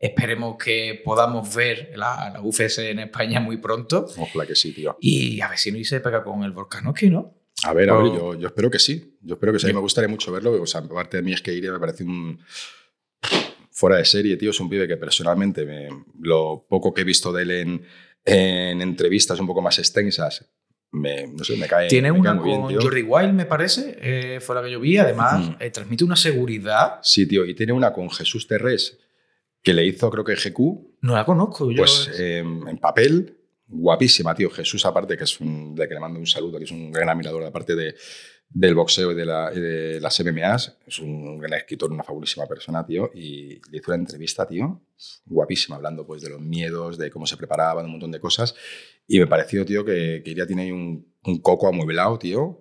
Esperemos que podamos ver la, la UFC en España muy pronto. Ojalá que sí, tío. Y a ver si no se pega con el Volkanovski, ¿no? A ver, a ver, yo, yo espero que sí. Yo espero que sí. A mí me gustaría mucho verlo. O sea, aparte de mí es que Iria me parece un... Fuera de serie, tío. Es un pibe que personalmente, me- lo poco que he visto de él en, en entrevistas un poco más extensas, me, no sé, me cae Tiene me cae una bien, con tío. Jordi Wild, me parece, eh, fue la que yo vi. Además, Ujú. eh, transmite una seguridad. Sí, tío. Y tiene una con Jesús Terrés, que le hizo, creo que GQ, No la conozco. Yo, Pues eh, en papel, guapísima, tío. Jesús, aparte, que es un, de que le mando un saludo, que es un gran admirador, aparte de, del boxeo y de, la, de las MMAs, es un gran escritor, una fabulísima persona, tío. Y le hizo una entrevista, tío, guapísima, hablando pues de los miedos, de cómo se preparaba, de un montón de cosas. Y me pareció, tío, que, que Iria tiene ahí un, un coco amueblado, tío,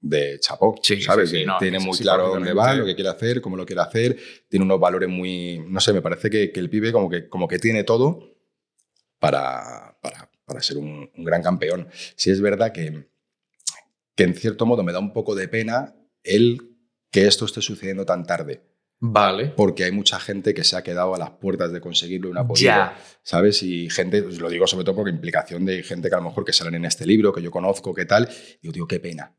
de chapó, Sí, ¿sabes? sí, sí, Que no, tiene muy claro dónde va, lo que quiere hacer, cómo lo quiere hacer, tiene unos valores muy, no sé, me parece que, que el pibe como que, como que tiene todo para, para, ser un, un gran campeón. Sí es verdad que, que en cierto modo me da un poco de pena el que esto esté sucediendo tan tarde, Vale. porque hay mucha gente que se ha quedado a las puertas de conseguirlo y no ha podido. Ya. ¿Sabes? Y gente, pues lo digo sobre todo por implicación de gente que a lo mejor que salen en este libro, que yo conozco, que tal, y yo digo, qué pena,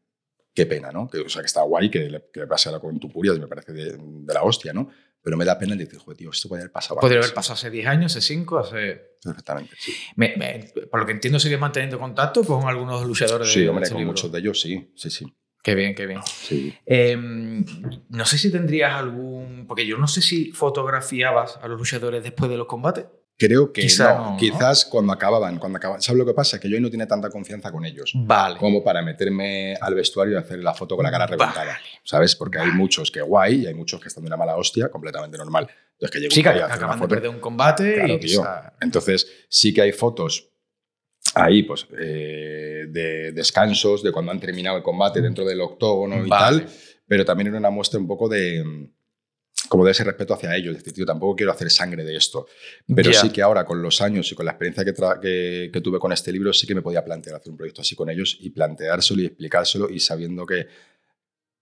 qué pena, ¿no? Que, o sea, que está guay que le, que pase ahora con Tupurias, me parece de, de la hostia, ¿no? Pero me da pena el decir, joder, tío, esto puede haber pasado Podría antes". haber pasado hace 10 años, hace 5, hace... Perfectamente, sí. Me- me- por lo que entiendo, sigues manteniendo contacto con algunos luchadores de Sí, hombre, con libro. muchos de ellos, sí, sí, sí. Qué bien, qué bien. sí. Eh, no sé si tendrías algún... Porque yo no sé si fotografiabas a los luchadores después de los combates. Creo que Quizá no, no, ¿no? quizás cuando acababan, cuando acababan. ¿Sabes lo que pasa? Que yo no tiene tanta confianza con ellos. Vale. como para meterme al vestuario y hacer la foto con la cara reventada. Vale. ¿Sabes? Porque hay muchos que guay y hay muchos que están de una mala hostia, completamente normal. Entonces, que llego Sí, que acaban de perder un combate Claro, y tío. quizá- Entonces, sí que hay fotos ahí, pues, eh, de descansos, de cuando han terminado el combate dentro del octógono y Vale. tal, pero también era una muestra un poco de como de ese respeto hacia ellos, es decir, tío, tampoco quiero hacer sangre de esto. Pero sí que ahora, con los años y con la experiencia que, que, que tuve con este libro, sí que me podía plantear hacer un proyecto así con ellos y planteárselo y explicárselo y sabiendo que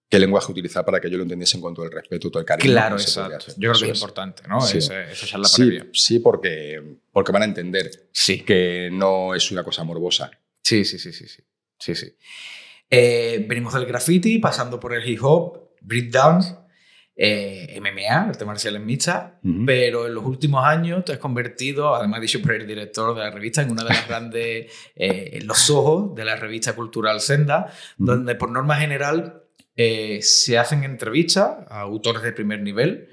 qué lenguaje utilizar para que yo lo entendiesen con todo el respeto, todo el cariño. Claro, exacto. Yo creo que es, importante, ¿no? Sí. Esa, esa charla Sí, previa. sí porque, porque van a entender Sí. que no es una cosa morbosa. Sí, sí, sí, sí, sí. sí, sí. Eh, venimos del graffiti, pasando por el hip hop, breakdance, eh, MMA, arte marcial en mixta, pero en los últimos años te has convertido, además por el director de la revista, en una de las grandes, eh, en los ojos de la revista cultural Senda, donde por norma general eh, se hacen entrevistas a autores de primer nivel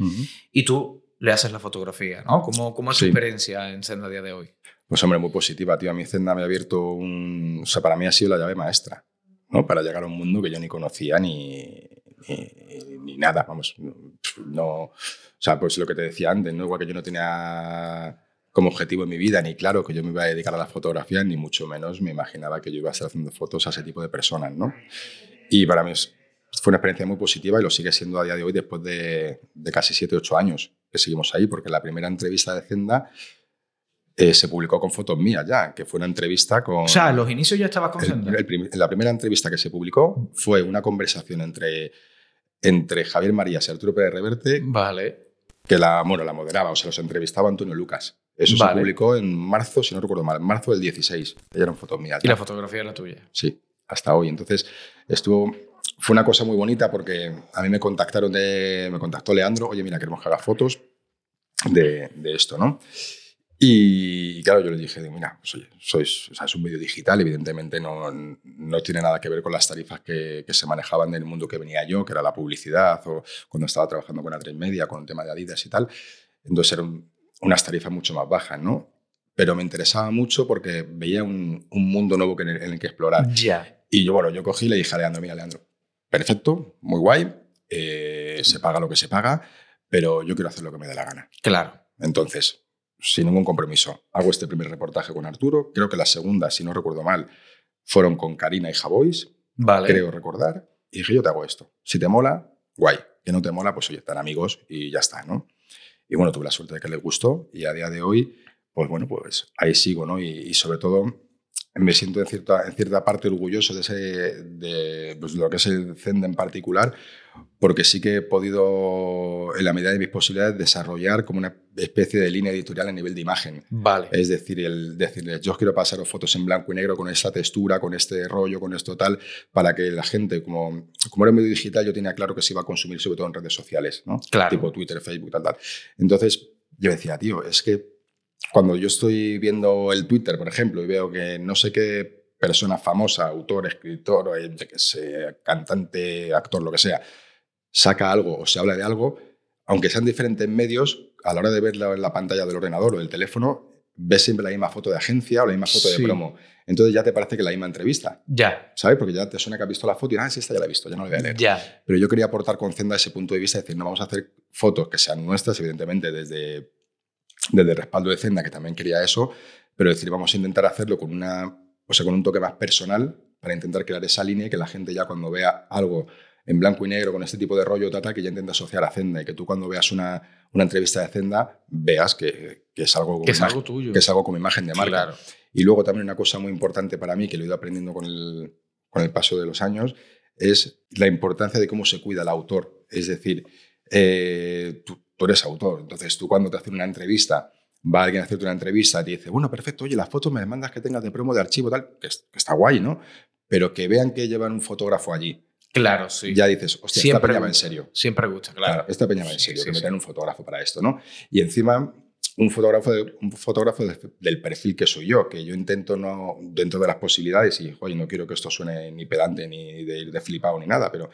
y tú le haces la fotografía, ¿no? ¿Cómo, cómo es tu Sí. experiencia en Senda a día de hoy? Pues hombre, muy positiva, tío. A mí Zenda me ha abierto un... O sea, para mí ha sido la llave maestra, ¿no? Para llegar a un mundo que yo ni conocía ni, ni, ni nada, vamos. No... O sea, pues lo que te decía antes, ¿no? Igual que yo no tenía como objetivo en mi vida, ni claro que yo me iba a dedicar a la fotografía, ni mucho menos me imaginaba que yo iba a estar haciendo fotos a ese tipo de personas, ¿no? Y para mí fue una experiencia muy positiva y lo sigue siendo a día de hoy después de, de casi 7, 8 años que seguimos ahí, porque la primera entrevista de Zenda eh, se publicó con fotos mías ya, que fue una entrevista con... O sea, los inicios ya estabas con el- Senda. el la primera entrevista que se publicó fue una conversación entre, entre Javier Marías y Arturo Pérez Reverte, Vale. que la, bueno, la moderaba, o sea, los entrevistaba Antonio Lucas. Eso Vale. se publicó en marzo, si no recuerdo mal, en marzo del 16. Ya eran fotos mías. Y la fotografía era tuya. Sí, hasta hoy. Entonces, estuvo, fue una cosa muy bonita porque a mí me contactaron de, me contactó Leandro, oye, mira, queremos que haga fotos de, de esto, ¿no? Y, claro, yo le dije, digo, mira, pues oye, sois, o sea, es un medio digital, evidentemente no, no tiene nada que ver con las tarifas que, que se manejaban en el mundo que venía yo, que era la publicidad, o cuando estaba trabajando con A3 Media, con el tema de Adidas y tal. Entonces eran unas tarifas mucho más bajas, ¿no? Pero me interesaba mucho porque veía un, un mundo nuevo que en, el, en el que explorar. Ya. Y yo, bueno, yo cogí y le dije a Leandro, mira, Leandro, perfecto, muy guay, eh, se paga lo que se paga, pero yo quiero hacer lo que me dé la gana. Claro. Entonces, sin ningún compromiso, hago este primer reportaje con Arturo, creo que la segunda, si no recuerdo mal, fueron con Karina y Javois, Vale. creo recordar, y dije, yo te hago esto. Si te mola, guay. Que no te mola, pues oye, están amigos y ya está, ¿no? Y bueno, tuve la suerte de que les gustó y a día de hoy, pues bueno, pues ahí sigo, ¿no? Y, y sobre todo me siento en cierta, en cierta parte orgulloso de, ese, de, pues, de lo que es el Zend en particular, porque sí que he podido, en la medida de mis posibilidades, desarrollar como una especie de línea editorial a nivel de imagen. Vale. Es decir, el decirles, yo quiero pasaros fotos en blanco y negro con esa textura, con este rollo, con esto tal, para que la gente, como, como era un medio digital, yo tenía claro que se iba a consumir sobre todo en redes sociales, ¿no? Claro. Tipo Twitter, Facebook, tal, tal. Entonces, yo decía, tío, es que cuando yo estoy viendo el Twitter, por ejemplo, y veo que no sé qué persona famosa, autor, escritor, eh, yo qué sé, cantante, actor, lo que sea, saca algo o se habla de algo, aunque sean diferentes medios, a la hora de verla en la pantalla del ordenador o del teléfono, ves siempre la misma foto de agencia o la misma foto Sí. de promo. Entonces ya te parece que la misma entrevista, Ya. ¿sabes? Porque ya te suena que has visto la foto y, ah, sí, esta ya la he visto, ya no la voy a leer. Ya. Pero yo quería aportar con Zenda ese punto de vista, es decir, no vamos a hacer fotos que sean nuestras, evidentemente, desde, desde el respaldo de Zenda, que también quería eso, pero es decir, vamos a intentar hacerlo con, una, o sea, con un toque más personal para intentar crear esa línea y que la gente ya cuando vea algo en blanco y negro con este tipo de rollo, tal, que ya intenta asociar a Zenda y que tú cuando veas una, una entrevista de Zenda veas que, que es algo como Que es imagen- algo tuyo. que es algo como imagen de marca. Claro. Y luego también una cosa muy importante para mí, que lo he ido aprendiendo con el, con el paso de los años, es la importancia de cómo se cuida el autor. Es decir, eh, tú, tú eres autor, entonces tú cuando te hacen una entrevista, va alguien a hacerte una entrevista y te dice, bueno, perfecto, oye, las fotos me mandas que tengas de promo de archivo, tal, que, es- que está guay, ¿no? Pero que vean que llevan un fotógrafo allí. Claro, sí. Ya dices, hostia, Siempre esta peña va en gusta. serio. Siempre gusta, claro. Claro, esta peña va en serio, sí, que me sí. traen un fotógrafo para esto, ¿no? Y encima, un fotógrafo, de- un fotógrafo de- del perfil que soy yo, que yo intento no, dentro de las posibilidades, y oye, no quiero que esto suene ni pedante, ni de de flipado, ni nada, pero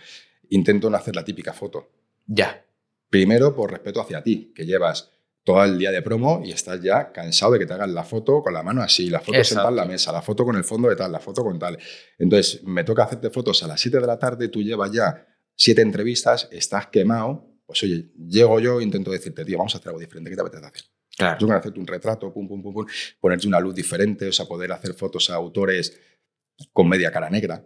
intento no hacer la típica foto. Ya. Primero, por respeto hacia ti, que llevas todo el día de promo y estás ya cansado de que te hagan la foto con la mano así, la foto sentada en la mesa, la foto con el fondo de tal, la foto con tal. Entonces, me toca hacerte fotos a las 7 de la tarde, tú llevas ya siete entrevistas, estás quemado, pues oye, llego yo e intento decirte, tío, vamos a hacer algo diferente, ¿qué te apetece hacer? Claro. Yo quiero hacerte un retrato, pum, pum, pum, pum, ponerte una luz diferente, o sea, poder hacer fotos a autores con media cara negra,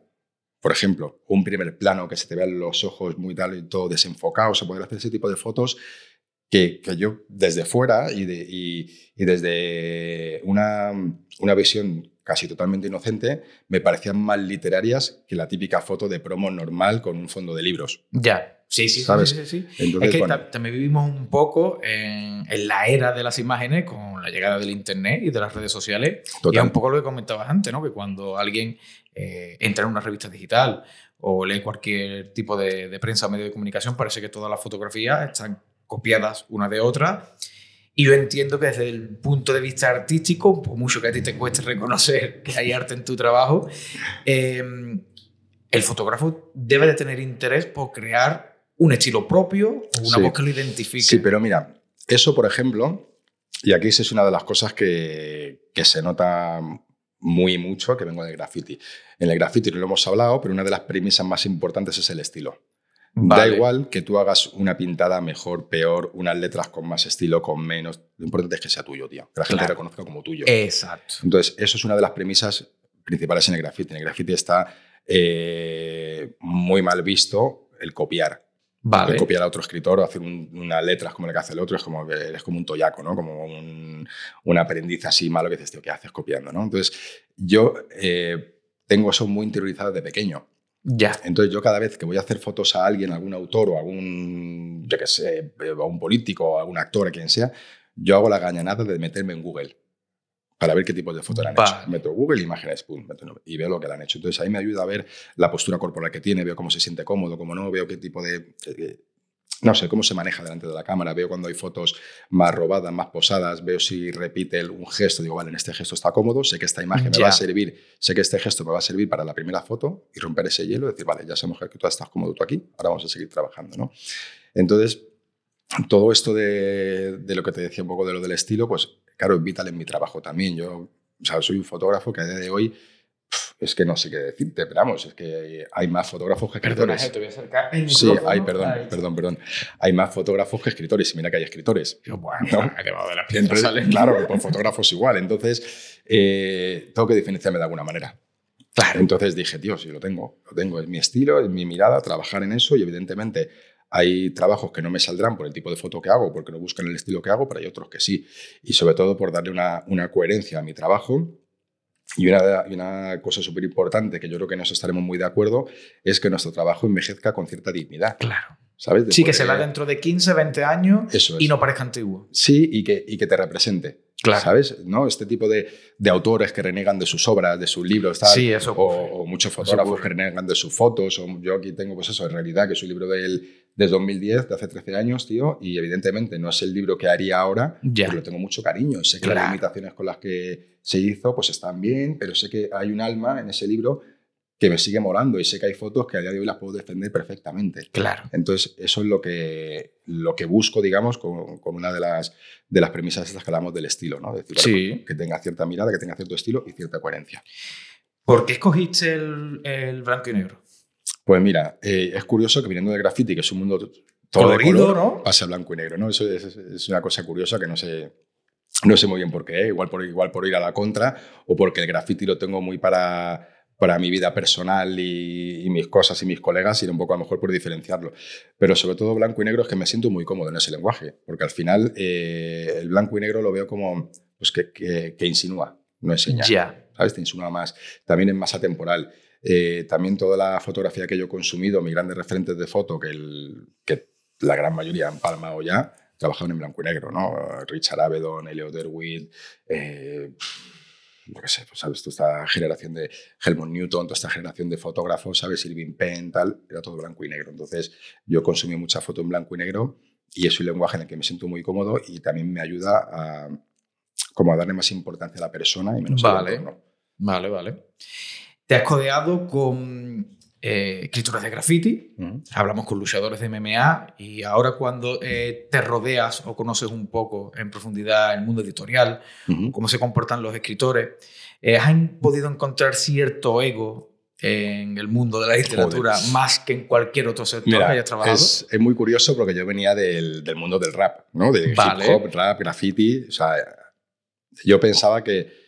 por ejemplo, un primer plano que se te vean los ojos muy tal y todo desenfocado, o sea, poder hacer ese tipo de fotos que, que yo desde fuera y, de- y- y desde una, una visión casi totalmente inocente, me parecían más literarias que la típica foto de promo normal con un fondo de libros. Ya. Sí, sí, ¿Sabes? sí, sí, sí. Entonces, es que bueno, también vivimos un poco en, en la era de las imágenes con la llegada del Internet y de las redes sociales. Y total. es un poco lo que comentabas antes, ¿no? Que cuando alguien eh, entra en una revista digital o lee cualquier tipo de, de prensa o medio de comunicación, parece que todas las fotografías están copiadas una de otra. Y yo entiendo que desde el punto de vista artístico, por mucho que a ti te cueste reconocer que hay arte en tu trabajo, eh, el fotógrafo debe de tener interés por crear un estilo propio o una Sí. voz que lo identifique. Sí, pero mira, eso, por ejemplo, y aquí es una de las cosas que, que se nota muy mucho, que vengo del graffiti. En el graffiti no lo hemos hablado, pero una de las premisas más importantes es el estilo. Vale. Da igual que tú hagas una pintada mejor, peor, unas letras con más estilo, con menos. Lo importante es que sea tuyo, tío. Que la gente Claro. te reconozca como tuyo. Exacto. Entonces, eso es una de las premisas principales en el graffiti. En el graffiti está eh, muy mal visto el copiar. Vale. El copiar a otro escritor o hacer un- unas letras como el que hace el otro es como eres como un toyaco, ¿no? Como un, un aprendiz así malo que dices, tío, ¿qué haces copiando, no? Entonces, yo eh, tengo eso muy interiorizado de pequeño. Ya. Entonces, yo cada vez que voy a hacer fotos a alguien, a algún autor o a algún, yo qué sé, a un político o a algún actor, a quien sea, yo hago la gañanada de meterme en Google para ver qué tipo de foto le han hecho. Meto Google, imágenes, pum, y veo lo que le han hecho. Entonces, ahí me ayuda a ver la postura corporal que tiene, veo cómo se siente cómodo, cómo no, veo qué tipo de... no sé, cómo se maneja delante de la cámara, veo cuando hay fotos más robadas, más posadas, veo si repite un gesto, digo, vale, en este gesto está cómodo, sé que esta imagen me va a servir, sé que este gesto me va a servir para la primera foto y romper ese hielo y decir, vale, ya sabemos que tú estás cómodo tú aquí, ahora vamos a seguir trabajando, ¿no? Entonces, todo esto de, de lo que te decía un poco de lo del estilo, pues claro, es vital en mi trabajo también. Yo, o sea, soy un fotógrafo que a día de hoy es que no sé qué decirte, pero vamos, es que hay más fotógrafos que Perdona, escritores. eh, te voy a acercar el Sí, micrófono. ay, perdón, Ahí. perdón, perdón. Hay más fotógrafos que escritores y mira que hay escritores. Yo, Bueno, No. debajo de las piedras salen. claro, pues fotógrafos igual. Entonces, eh, tengo que diferenciarme de alguna manera. Claro. Entonces dije, tío, sí, lo tengo, lo tengo, es mi estilo, es mi mirada, trabajar en eso y evidentemente hay trabajos que no me saldrán por el tipo de foto que hago, porque no buscan el estilo que hago, pero hay otros que sí. Y sobre todo por darle una, una coherencia a mi trabajo. Y una, y una cosa súper importante que yo creo que nos estaremos muy de acuerdo es que nuestro trabajo envejezca con cierta dignidad. Claro. ¿Sabes? De Sí, que se la dentro de 15, 20 años Eso es. y no parezca antiguo. Sí, y que, y que te represente. Claro. ¿Sabes? ¿No? Este tipo de, de autores que renegan de sus obras, de sus libros, tal, Sí, eso o, o muchos fotógrafos que renegan de sus fotos. O yo aquí tengo, pues eso, en realidad, que es un libro del, del 2010, de hace 13 años, tío, y evidentemente no es el libro que haría ahora, Ya. pero le tengo mucho cariño. Y sé que Claro. las limitaciones con las que se hizo, pues están bien, pero sé que hay un alma en ese libro que me sigue molando y sé que hay fotos que a día de hoy las puedo defender perfectamente. Claro. Entonces, eso es lo que, lo que busco, digamos, con, con una de las, de las premisas estas que hablamos del estilo, ¿no? Decir, Sí. que tenga cierta mirada, que tenga cierto estilo y cierta coherencia. ¿Por qué escogiste el, el blanco y negro? Pues mira, eh, es curioso que viniendo de graffiti, que es un mundo todo Colorido, de color, ¿no? pase a blanco y negro, ¿no? Eso es, es una cosa curiosa que no sé, no sé muy bien por qué, ¿eh? igual, por, igual por ir a la contra o porque el graffiti lo tengo muy para, para mi vida personal y, y mis cosas y mis colegas y un poco a lo mejor por diferenciarlo. Pero sobre todo blanco y negro es que me siento muy cómodo en ese lenguaje, porque al final eh, el blanco y negro lo veo como pues que, que, que insinúa, no enseña. Ya. ¿sabes? Te insinúa más. También es más atemporal. Eh, también toda la fotografía que yo he consumido, mis grandes referentes de foto, que, el- que la gran mayoría han palmado ya, trabajaron en blanco y negro, ¿no? Richard Avedon, Elliot Erwitt, eh, qué sé, pues, ¿sabes? Toda esta generación de Helmut Newton, toda esta generación de fotógrafos, ¿sabes? Irving Penn, tal, era todo blanco y negro. Entonces, yo consumí mucha foto en blanco y negro y es un lenguaje en el que me siento muy cómodo y también me ayuda a, como a darle más importancia a la persona y menos al Vale. entorno. Vale, vale. Te has codeado con eh, escrituras de graffiti, Ujú. hablamos con luchadores de MMA y ahora cuando eh, te rodeas o conoces un poco en profundidad el mundo editorial, Ujú. cómo se comportan los escritores, eh, ¿has podido encontrar cierto ego en el mundo de la literatura Joder. más que en cualquier otro sector que Mira, hayas trabajado? es, es muy curioso porque yo venía del, del mundo del rap, ¿no? De Vale. hip hop, rap, graffiti. O sea, yo pensaba que,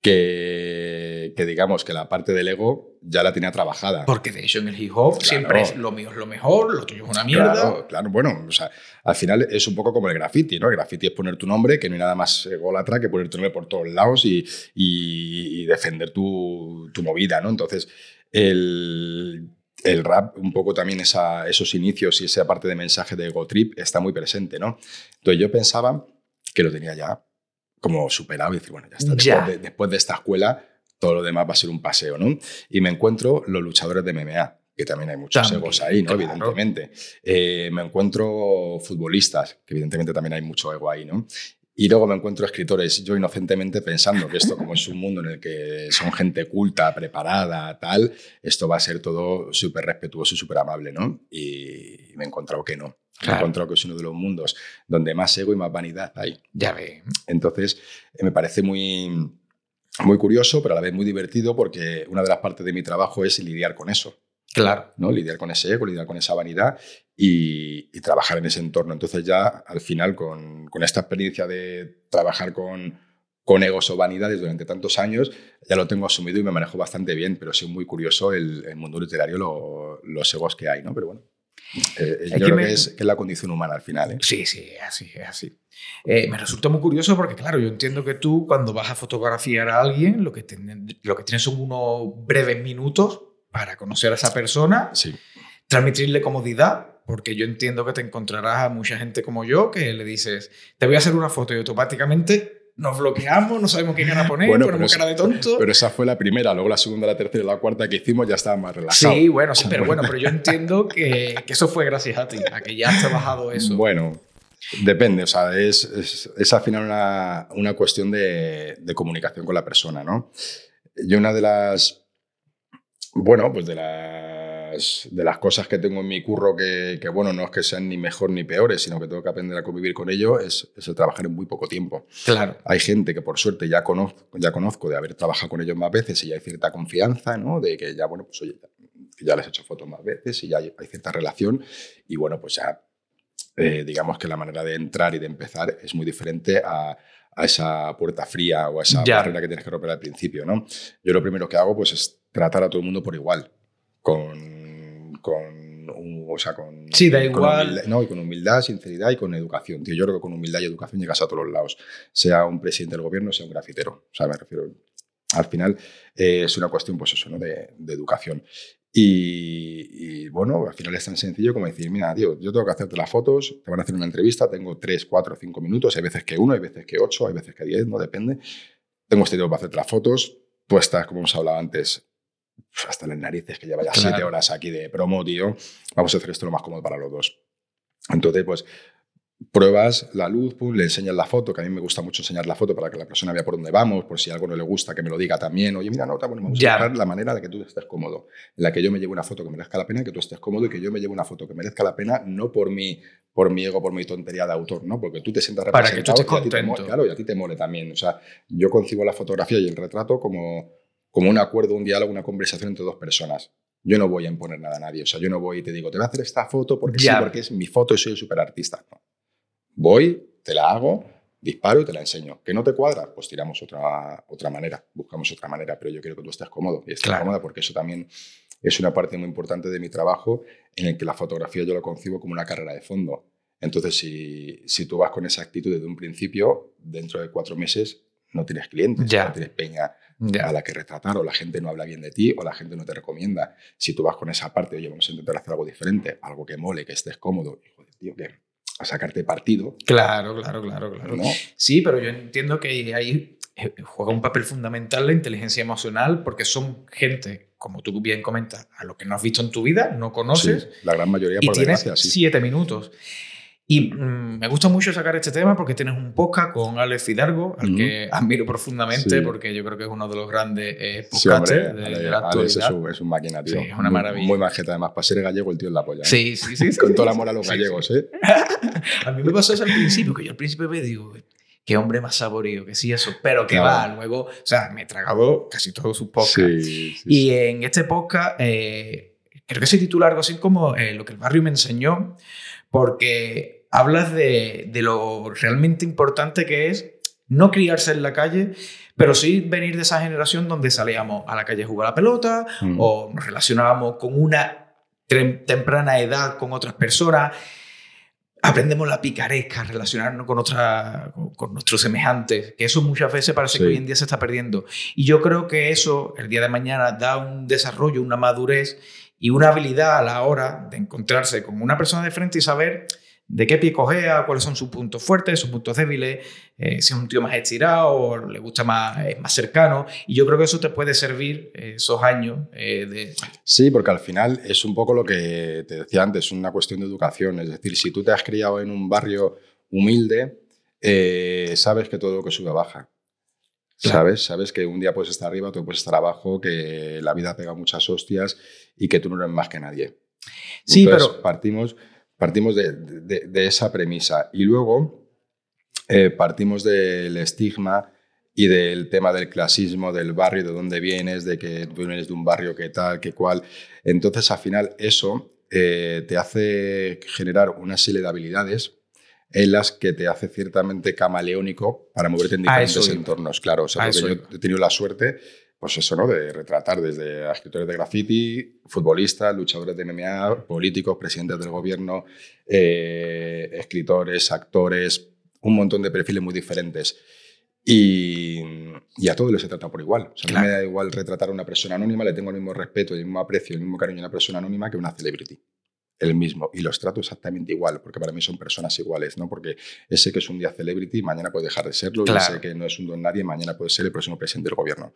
que, que, digamos que la parte del ego ya la tenía trabajada. Porque de hecho en el hip hop siempre es lo mío es lo mejor, lo tuyo es una mierda. Claro, claro, bueno, o sea, al final es un poco como el graffiti, ¿no? El graffiti es poner tu nombre, que no hay nada más ególatra que poner tu nombre por todos lados y, y, y defender tu, tu, movida, ¿no? Entonces, el, el rap, un poco también esa, esos inicios y esa parte de mensaje de ego trip está muy presente, ¿no? Entonces yo pensaba que lo tenía ya como superado y decir, bueno, ya está, después, De, después de esta escuela todo lo demás va a ser un paseo, ¿no? Y me encuentro los luchadores de MMA, que también hay muchos también, egos ahí, ¿no? Claro. Evidentemente. Eh, me encuentro futbolistas, que evidentemente también hay mucho ego ahí, ¿no? Y luego me encuentro escritores, yo inocentemente pensando que esto, como es un mundo en el que son gente culta, preparada, tal, esto va a ser todo súper respetuoso y súper amable, ¿no? Y me he encontrado que no. Claro. He encontrado que es uno de los mundos donde más ego y más vanidad hay. Ya ve. Entonces, eh, me parece muy, muy curioso, pero a la vez muy divertido porque una de las partes de mi trabajo es lidiar con eso. Claro. ¿no? Lidiar con ese ego, lidiar con esa vanidad y, y trabajar en ese entorno. Entonces ya al final con, con esta experiencia de trabajar con, con, egos o vanidades durante tantos años, ya lo tengo asumido y me manejo bastante bien, pero sí muy curioso el, el mundo literario, lo, los egos que hay, ¿no? Pero bueno. Eh, yo creo me... que, es, que, es, la condición humana al final. ¿eh? Sí, sí, así, es así. Eh, me resulta muy curioso porque, claro, yo entiendo que tú cuando vas a fotografiar a alguien, lo que, ten, lo que tienes son unos breves minutos para conocer a esa persona, sí. transmitirle comodidad, porque yo entiendo que te encontrarás a mucha gente como yo que le dices, te voy a hacer una foto y automáticamente nos bloqueamos, no sabemos qué cara poner, bueno, ponemos cara de tonto. Pero esa fue la primera, luego la segunda, la tercera y la cuarta que hicimos ya estaba más relajado. Sí, bueno, sí, pero bueno, pero yo entiendo que, que, eso fue gracias a ti, a que ya has trabajado eso. Bueno, depende, o sea, es, es, es al final una, una cuestión de, de comunicación con la persona, ¿no? Yo una de las bueno, pues de las, de las cosas que tengo en mi curro que, que, bueno, no es que sean ni mejor ni peores, sino que tengo que aprender a convivir con ello, es, es el trabajar en muy poco tiempo. Claro. Hay gente que por suerte ya conozco, ya conozco de haber trabajado con ellos más veces y ya hay cierta confianza, ¿no? De que ya, bueno, pues oye, ya les he hecho fotos más veces y ya hay, hay cierta relación y bueno, pues ya eh, digamos que la manera de entrar y de empezar es muy diferente a, a esa puerta fría o a esa Ya. barrera que tienes que romper al principio, ¿no? Yo lo primero que hago pues es tratar a todo el mundo por igual, con, con, un- o sea, con, Sí, da con igual. humildad, no, y con humildad, sinceridad y con educación. Tío, yo creo que con humildad y educación llegas a todos los lados, sea un presidente del gobierno, sea un grafitero. O sea, me refiero, al final eh, es una cuestión, pues eso, ¿no? de, de educación. Y, y, bueno, al final es tan sencillo como decir, mira, tío, yo tengo que hacerte las fotos, te van a hacer una entrevista, tengo 3, 4, 5 minutos, hay veces que uno, hay veces que 8, hay veces que 10, no depende. Tengo este tiempo para hacerte las fotos, tú estás, como hemos hablado antes, hasta las narices, que lleva ya 7 Claro. horas aquí de promo, tío, vamos a hacer esto lo más cómodo para los dos. Entonces, pues pruebas la luz, pum, le enseñas la foto, que a mí me gusta mucho enseñar la foto para que la persona vea por dónde vamos, por si algo no le gusta, que me lo diga también. Oye, mira, no, está bueno, vamos Ya. a la manera de que tú estés cómodo, en la que yo me lleve una foto que merezca la pena, que tú estés cómodo y que yo me lleve una foto que merezca la pena, no por mi, por mi ego, por mi tontería de autor, ¿no? Porque tú te sientas Para que tú representado estés y a ti te contento. mole, claro, y a ti te mole también. O sea, yo concibo la fotografía y el retrato como, como un acuerdo, un diálogo, una conversación entre dos personas. Yo no voy a imponer nada a nadie. O sea, yo no voy y te digo, te voy a hacer esta foto porque Ya. sí, porque es mi foto y soy el superartista. No. Voy, te la hago, disparo y te la enseño. ¿Que no te cuadra? Pues tiramos otra, otra manera, buscamos otra manera, pero yo quiero que tú estés cómodo y estés Claro. cómoda porque eso también es una parte muy importante de mi trabajo en el que la fotografía yo lo concibo como una carrera de fondo. Entonces, si, si tú vas con esa actitud desde un principio, dentro de cuatro meses no tienes clientes, Ya. no tienes peña a Ya. la que retratar, o la gente no habla bien de ti, o la gente no te recomienda. Si tú vas con esa parte, oye, vamos a intentar hacer algo diferente, algo que mole, que estés cómodo, y, joder, tío, que a sacarte partido, Claro, claro, claro, claro. ¿no? Sí, pero yo entiendo que ahí eh, juega un papel fundamental la inteligencia emocional porque son gente, como tú bien comentas, a lo que no has visto en tu vida, no conoces, Sí, la gran mayoría, y por tienes desgracia, sí. siete minutos. Y mm, me gusta mucho sacar este tema porque tienes un podcast con Alex Fidalgo, al que admiro profundamente Sí. porque yo creo que es uno de los grandes eh, Sí, podcasters hombre, de, Ale- de la Alex es un, es un máquina, tío. Sí, es una Muy- maravilla. Muy majeta, además. Para ser gallego, el tío es la polla. ¿eh? Sí, sí, sí. sí, Con toda la sí, amor a los sí, gallegos, sí. ¿eh? A mí me pasó eso al principio, que yo al principio me digo, qué hombre más saborío, que sí eso, pero que Claro. va, luego, o sea, me he tragado casi todos sus podcasts. Sí, sí, Y sí. en este podcast, eh, creo que se titula algo así como eh, Lo que el barrio me enseñó, porque hablas de, de lo realmente importante que es no criarse en la calle, pero sí venir de esa generación donde salíamos a la calle a jugar a la pelota Mm. o nos relacionábamos con una temprana edad con otras personas. Aprendemos la picaresca, relacionarnos con, otra, con, con nuestros semejantes, que eso muchas veces parece Sí. que hoy en día se está perdiendo. Y yo creo que eso, el día de mañana, da un desarrollo, una madurez y una habilidad a la hora de encontrarse con una persona de frente y saber de qué pie cojea, cuáles son sus puntos fuertes, sus puntos débiles, eh, si es un tío más estirado o le gusta más, es más cercano. Y yo creo que eso te puede servir eh, esos años eh, de... Sí, porque al final es un poco lo que te decía antes, una cuestión de educación. Es decir, si tú te has criado en un barrio humilde, sabes que todo lo que sube baja. Claro. ¿Sabes? Sabes que un día puedes estar arriba, otro puedes estar abajo, que la vida pega muchas hostias y que tú no eres más que nadie. Sí, Entonces, pero- Partimos, partimos de, de- de esa premisa. Y luego eh, partimos del estigma y del tema del clasismo, del barrio, de dónde vienes, de que tú vienes de un barrio que tal, que cual. Entonces, al final, eso eh, te hace generar una serie de habilidades en las que te hace ciertamente camaleónico para moverte en diferentes entornos. Claro, o sea, porque yo he tenido la suerte, pues eso, ¿no? De retratar desde escritores de graffiti, futbolistas, luchadores de MMA, políticos, presidentes del gobierno, eh, escritores, actores, un montón de perfiles muy diferentes. Y, y a todos les he tratado por igual. O sea, a Claro. mí me da igual retratar a una persona anónima, le tengo el mismo respeto, el mismo aprecio, el mismo cariño a una persona anónima que a una celebrity. El mismo. Y los trato exactamente igual, porque para mí son personas iguales, ¿no? Porque ese que es un día celebrity, mañana puede dejar de serlo, y Claro. ese que no es un don nadie, mañana puede ser el próximo presidente del gobierno.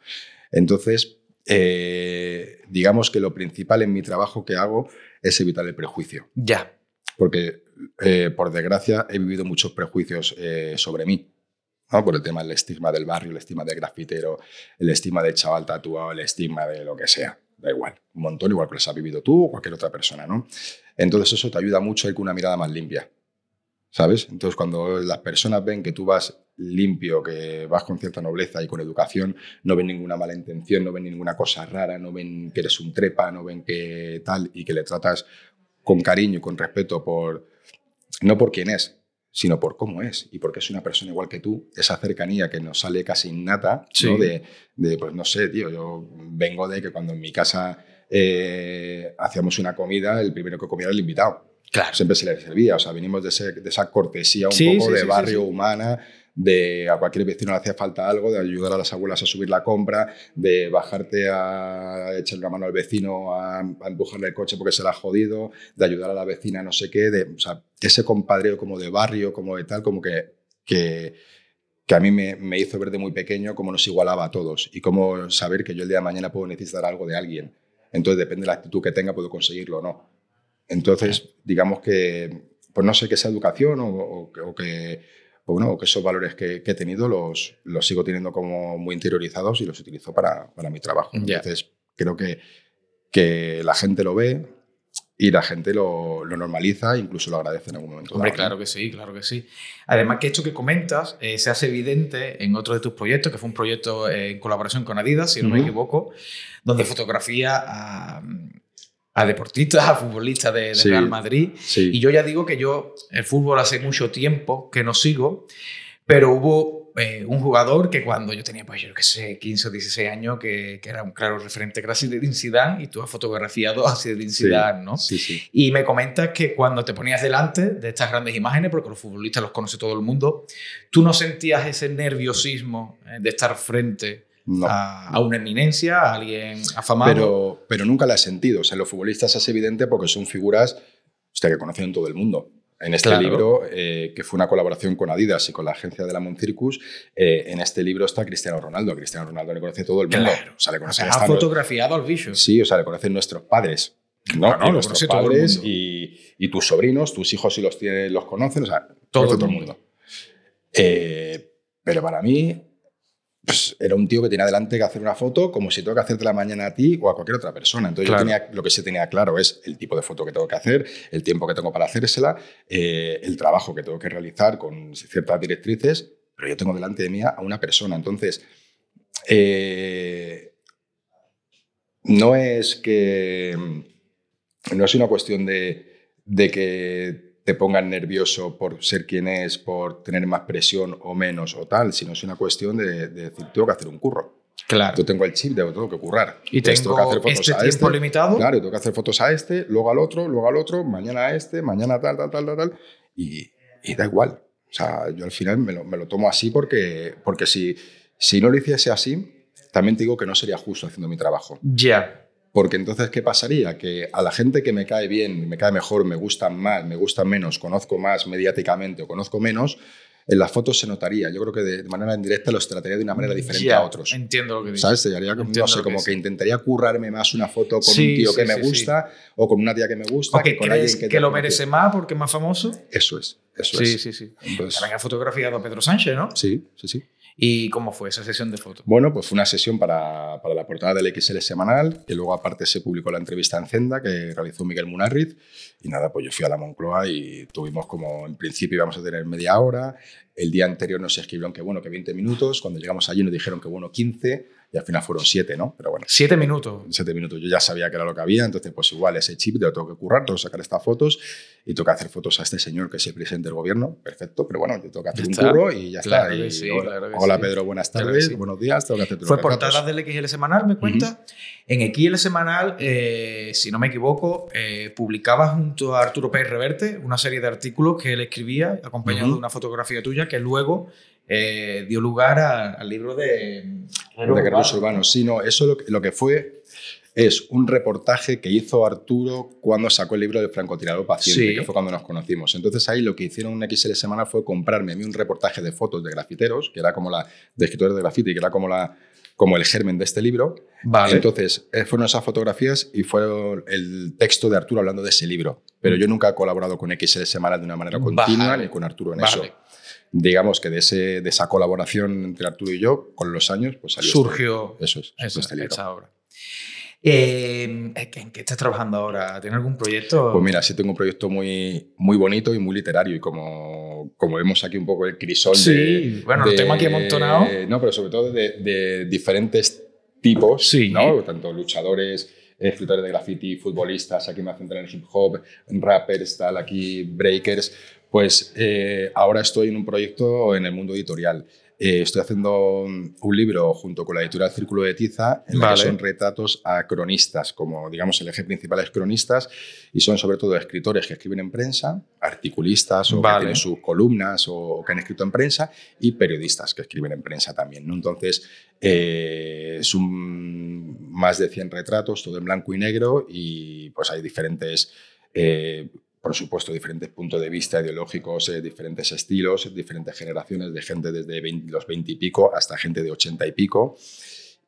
Entonces, eh, digamos que lo principal en mi trabajo que hago es evitar el prejuicio Ya. porque eh, por desgracia he vivido muchos prejuicios eh, sobre mí. ¿no? Por el tema del estigma del barrio, el estigma del grafitero, el estigma del chaval tatuado, el estigma de lo que sea. Da igual, un montón, igual que los has vivido tú o cualquier otra persona. ¿no? Entonces eso te ayuda mucho a ir con una mirada más limpia. ¿Sabes? Entonces cuando las personas ven que tú vas limpio, que vas con cierta nobleza y con educación, no ven ninguna mala intención, no ven ninguna cosa rara, no ven que eres un trepa, no ven que tal y que le tratas con cariño y con respeto por no por quién es, sino por cómo es y porque es una persona igual que tú, esa cercanía que nos sale casi innata, Sí. ¿no? de, de, pues no sé, tío, yo vengo de que cuando en mi casa eh, hacíamos una comida, el primero que comía era el invitado. Claro. Siempre se le servía, o sea, venimos de, ese- de esa cortesía un Sí, poco sí, de barrio humana, de a cualquier vecino le hacía falta algo, de ayudar a las abuelas a subir la compra, de bajarte a echarle una mano al vecino a, empujarle el coche porque se la ha jodido, de ayudar a la vecina no sé qué, de, o sea, ese compadreo como de barrio, como de tal, como que, que, que a mí me, me hizo ver de muy pequeño cómo nos igualaba a todos y cómo saber que yo el día de mañana puedo necesitar algo de alguien. Entonces, depende de la actitud que tenga, puedo conseguirlo o no. Entonces, digamos que, pues no sé, que esa educación o, o o que, o bueno, que esos valores que, que he tenido los, los sigo teniendo como muy interiorizados y los utilizo para, para mi trabajo. Ya. Entonces, creo que, que la gente lo ve y la gente lo, lo normaliza e incluso lo agradece en algún momento. Hombre, claro que sí, claro que sí. Además que esto que comentas eh, se hace evidente en otro de tus proyectos, que fue un proyecto eh, en colaboración con Adidas, si no me Ujú. equivoco, donde fotografía a, a deportistas, a futbolistas de, de Sí. Real Madrid. Sí. Y yo ya digo que yo el fútbol hace mucho tiempo que no sigo, pero hubo eh, un jugador que cuando yo tenía, pues yo qué sé, 15 o 16 años, que, que era un claro referente, era Zinedine Zidane, y tú has fotografiado a Zinedine Sí, Zidane, ¿no? Sí, sí. Y me comentas que cuando te ponías delante de estas grandes imágenes, porque los futbolistas los conoce todo el mundo, tú no sentías ese nerviosismo eh, de estar frente No. a, a una eminencia, a alguien afamado. Pero, pero nunca la he sentido. O sea, los futbolistas es evidente porque son figuras hostia, que conocen todo el mundo. En este Claro. libro, eh, que fue una colaboración con Adidas y con la agencia de la Moncircus, eh, en este libro está Cristiano Ronaldo. Cristiano Ronaldo le conoce todo el mundo. Claro. O sea, le o conocen sea, ha los- fotografiado al bicho. Sí, o sea, le conocen nuestros padres. ¿no? Claro, Y nuestros padres y, y tus sobrinos, tus hijos si los tienen, los conocen, o sea, Todo el todo el mundo. mundo. Eh, pero para mí, pues, era un tío que tenía delante que hacer una foto como si tengo que hacerte la mañana a ti o a cualquier otra persona. Entonces, Claro. yo tenía, lo que sí tenía claro es el tipo de foto que tengo que hacer, el tiempo que tengo para hacérsela, eh, el trabajo que tengo que realizar con ciertas directrices, pero yo tengo delante de mí a una persona. Entonces, eh, no es que no es una cuestión de, de que te pongan nervioso por ser quien es, por tener más presión o menos o tal, sino es una cuestión de, de decir, tengo que hacer un curro. Claro. Yo tengo el chip de tengo que currar. Y Entonces, tengo que hacer fotos este a tiempo limitado. Claro, tengo que hacer fotos a este, luego al otro, luego al otro, mañana a este, mañana tal, tal, tal, tal, tal. Y, y da igual. O sea, yo al final me lo, me lo tomo así porque, porque si, si no lo hiciese así, también te digo que no sería justo haciendo mi trabajo. Ya. Porque entonces, ¿qué pasaría? Que a la gente que me cae bien, me cae mejor, me gustan más, me gustan menos, conozco más mediáticamente o conozco menos, en las fotos se notaría. Yo creo que de, manera indirecta los trataría de una manera diferente Ya, a otros. Entiendo lo que dices. ¿Sabes? Haría no sé, que como que intentaría currarme más una foto con Sí, un tío que sí, me sí, sí. gusta o con una tía que me gusta ¿O que que con crees que, que, lo que- merece más porque es más famoso? Eso es, eso Sí, es. sí, sí. Entonces, También ha fotografiado a Pedro Sánchez, ¿no? sí, sí, sí. ¿Y cómo fue esa sesión de fotos? Bueno, pues fue una sesión para, para la portada del XL semanal, que luego aparte se publicó la entrevista en Zenda que realizó Miguel Munarriz. Y nada, pues yo fui a la Moncloa y tuvimos como, en principio íbamos a tener media hora. El día anterior nos escribieron que bueno, que 20 minutos. Cuando llegamos allí nos dijeron que bueno, 15. Y al final fueron 7, ¿no? Pero bueno, Siete minutos. 7 minutos. Yo ya sabía que era lo que había, entonces pues igual ese chip lo tengo que currar, tengo que sacar estas fotos y tengo que hacer fotos a este señor que es el presidente del gobierno. Perfecto, pero bueno, yo tengo que hacer un curro y ya Claro está. que Y sí, hola, claro que hola, sí. Pedro, buenas tardes, buenos días, tengo que hacer Fue portadas del XL Semanal, me cuenta. En XL Semanal, eh, si no me equivoco, eh, publicaba junto a Arturo Pérez Reverte una serie de artículos que él escribía, acompañado de una fotografía tuya, que luego eh, dio lugar a- al libro de... de Guerreros Urbanos. Sí, no, eso lo que, lo que fue es un reportaje que hizo Arturo cuando sacó el libro del francotirador paciente, Sí. que fue cuando nos conocimos. Entonces ahí lo que hicieron en XL Semana fue comprarme a mí un reportaje de fotos de grafiteros, que era como la de escritores de graffiti, que era como la como el germen de este libro. Vale. Entonces, eh, fueron esas fotografías y fue el texto de Arturo hablando de ese libro. Pero yo nunca he colaborado con XL Semana de una manera continua Vale. ni con Arturo en Vale. eso. Digamos que de, ese, de esa colaboración entre Arturo y yo, con los años, pues salió este- Surgió eso es, esa, este esa obra. Eh, ¿En qué estás trabajando ahora? ¿Tienes algún proyecto? Pues mira, sí tengo un proyecto muy, muy bonito y muy literario. Y como, como vemos aquí un poco el crisol Sí, de. bueno, el tema que he amontonado. No, pero sobre todo de, de diferentes tipos, Sí. ¿no? Tanto luchadores, escritores de graffiti, futbolistas, aquí me centro en hip hop, rappers, tal, aquí breakers. Pues eh, ahora estoy en un proyecto en el mundo editorial. Eh, estoy haciendo un libro junto con la editorial Círculo de Tiza, en la Vale. que son retratos a cronistas, como digamos el eje principal es cronistas, y son sobre todo escritores que escriben en prensa, articulistas o Vale. que tienen sus columnas o, o que han escrito en prensa, y periodistas que escriben en prensa también. ¿no? Entonces, eh, es un, más de 100 retratos, todo en blanco y negro, y pues hay diferentes... eh, por supuesto, diferentes puntos de vista ideológicos, eh, diferentes estilos, diferentes generaciones de gente desde 20 los 20 y pico hasta gente de 80 y pico.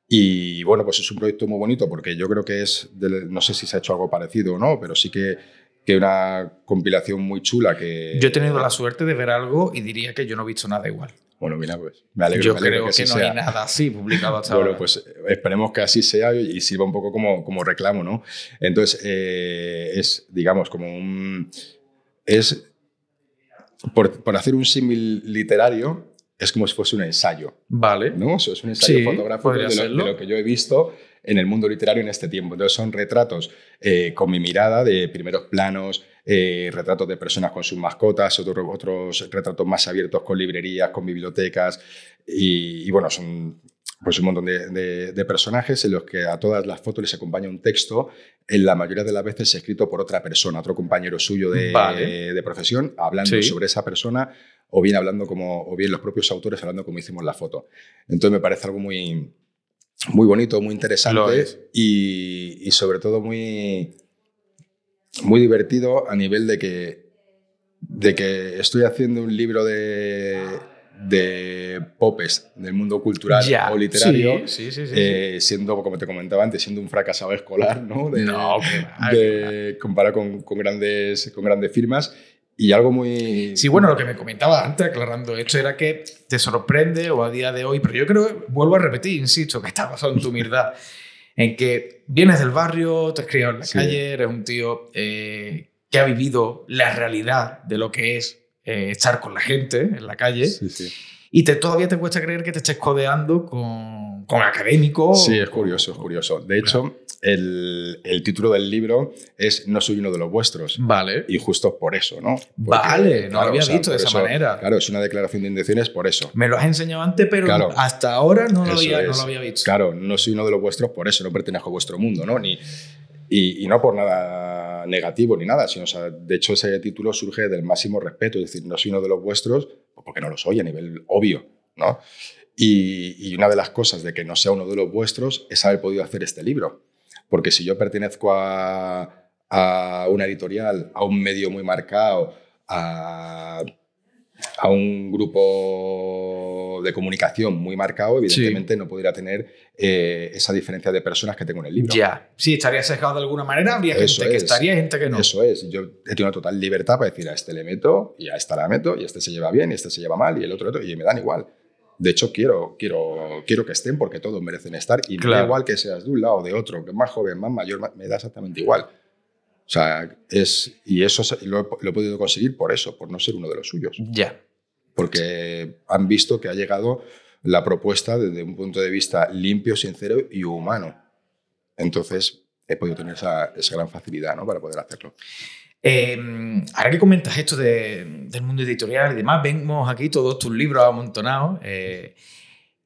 Y bueno, pues es un proyecto muy bonito porque yo creo que es, de- no sé si se ha hecho algo parecido o no, pero sí que, que una compilación muy chula que... Yo he tenido la suerte de ver algo y diría que yo no he visto nada igual. Bueno, mira, pues me alegro, yo me alegro creo que, así no sea. hay nada así publicado hasta Bueno, ahora. pues esperemos que así sea y sirva un poco como, como reclamo, ¿no? Entonces, eh, es, digamos, como un... Es, por, por hacer un símil literario, es como si fuese un ensayo, Vale. ¿no? O sea, es un ensayo Sí, fotográfico de lo, de lo que yo he visto en el mundo literario en este tiempo. Entonces son retratos eh, con mi mirada de primeros planos, eh, retratos de personas con sus mascotas, otro- otros retratos más abiertos con librerías, con bibliotecas y, y bueno, son pues un montón de, de- de personajes en los que a todas las fotos les acompaña un texto, en la mayoría de las veces escrito por otra persona, otro compañero suyo de, Vale. de profesión, hablando Sí. sobre esa persona o bien hablando como, o bien los propios autores hablando como hicimos la foto. Entonces me parece algo muy, muy bonito, muy interesante es. y, y sobre todo muy, muy divertido a nivel de que, de que estoy haciendo un libro de, de popes del mundo cultural Ya, o literario. Sí, sí, sí. sí, eh, siendo, como te comentaba antes, siendo un fracasado escolar, ¿no? De, No, de, comparado con, con grandes, con grandes firmas. Y algo muy... Sí, bueno, lo que me comentaba antes, aclarando esto, era que te sorprende o a día de hoy, pero yo creo, vuelvo a repetir, insisto, que está basado en tu humildad, en que vienes del barrio, te has criado en la Sí. calle, eres un tío eh, que ha vivido la realidad de lo que es eh, estar con la gente en la calle Sí, sí. y te, todavía te cuesta creer que te estés codeando con, con académicos. Sí, es curioso, es curioso. De hecho, el, el, título del libro es No soy uno de los vuestros. Vale. Y justo por eso, ¿no? Porque, vale, no lo había visto de esa eso, manera. Claro, es una declaración de intenciones por eso. Me lo has enseñado antes, pero Claro. hasta ahora no lo, había, no es. lo había visto. Claro, no soy uno de los vuestros por eso, no pertenezco a vuestro mundo, ¿no? Ni, y, y no por nada negativo ni nada, sino, o sea, de hecho, ese título surge del máximo respeto, es decir, no soy uno de los vuestros, pues porque no lo soy a nivel obvio, ¿no? Y, y una de las cosas de que no sea uno de los vuestros es haber podido hacer este libro. Porque si yo pertenezco a, a una editorial, a un medio muy marcado, a, a un grupo de comunicación muy marcado, evidentemente no podría tener eh, esa diferencia de personas que tengo en el libro. Ya. Sí, estaría sesgado de alguna manera, habría Eso gente que es. estaría y gente que no. Eso es, yo he tenido total libertad para decir a este le meto y a esta la meto y este se lleva bien y este se lleva mal y el otro, el otro y me dan igual. De hecho, quiero, quiero, quiero que estén porque todos merecen estar y me da Claro. igual que seas de un lado o de otro, que más joven, más mayor, más- me da exactamente igual. O sea, es, y eso lo, lo he podido conseguir por eso, por no ser uno de los suyos. Ya. Porque han visto que ha llegado la propuesta desde un punto de vista limpio, sincero y humano. Entonces, he podido tener esa, esa gran facilidad ¿no? para poder hacerlo. Eh, ahora que comentas esto de- del mundo editorial y demás, vemos aquí todos tus libros amontonados eh,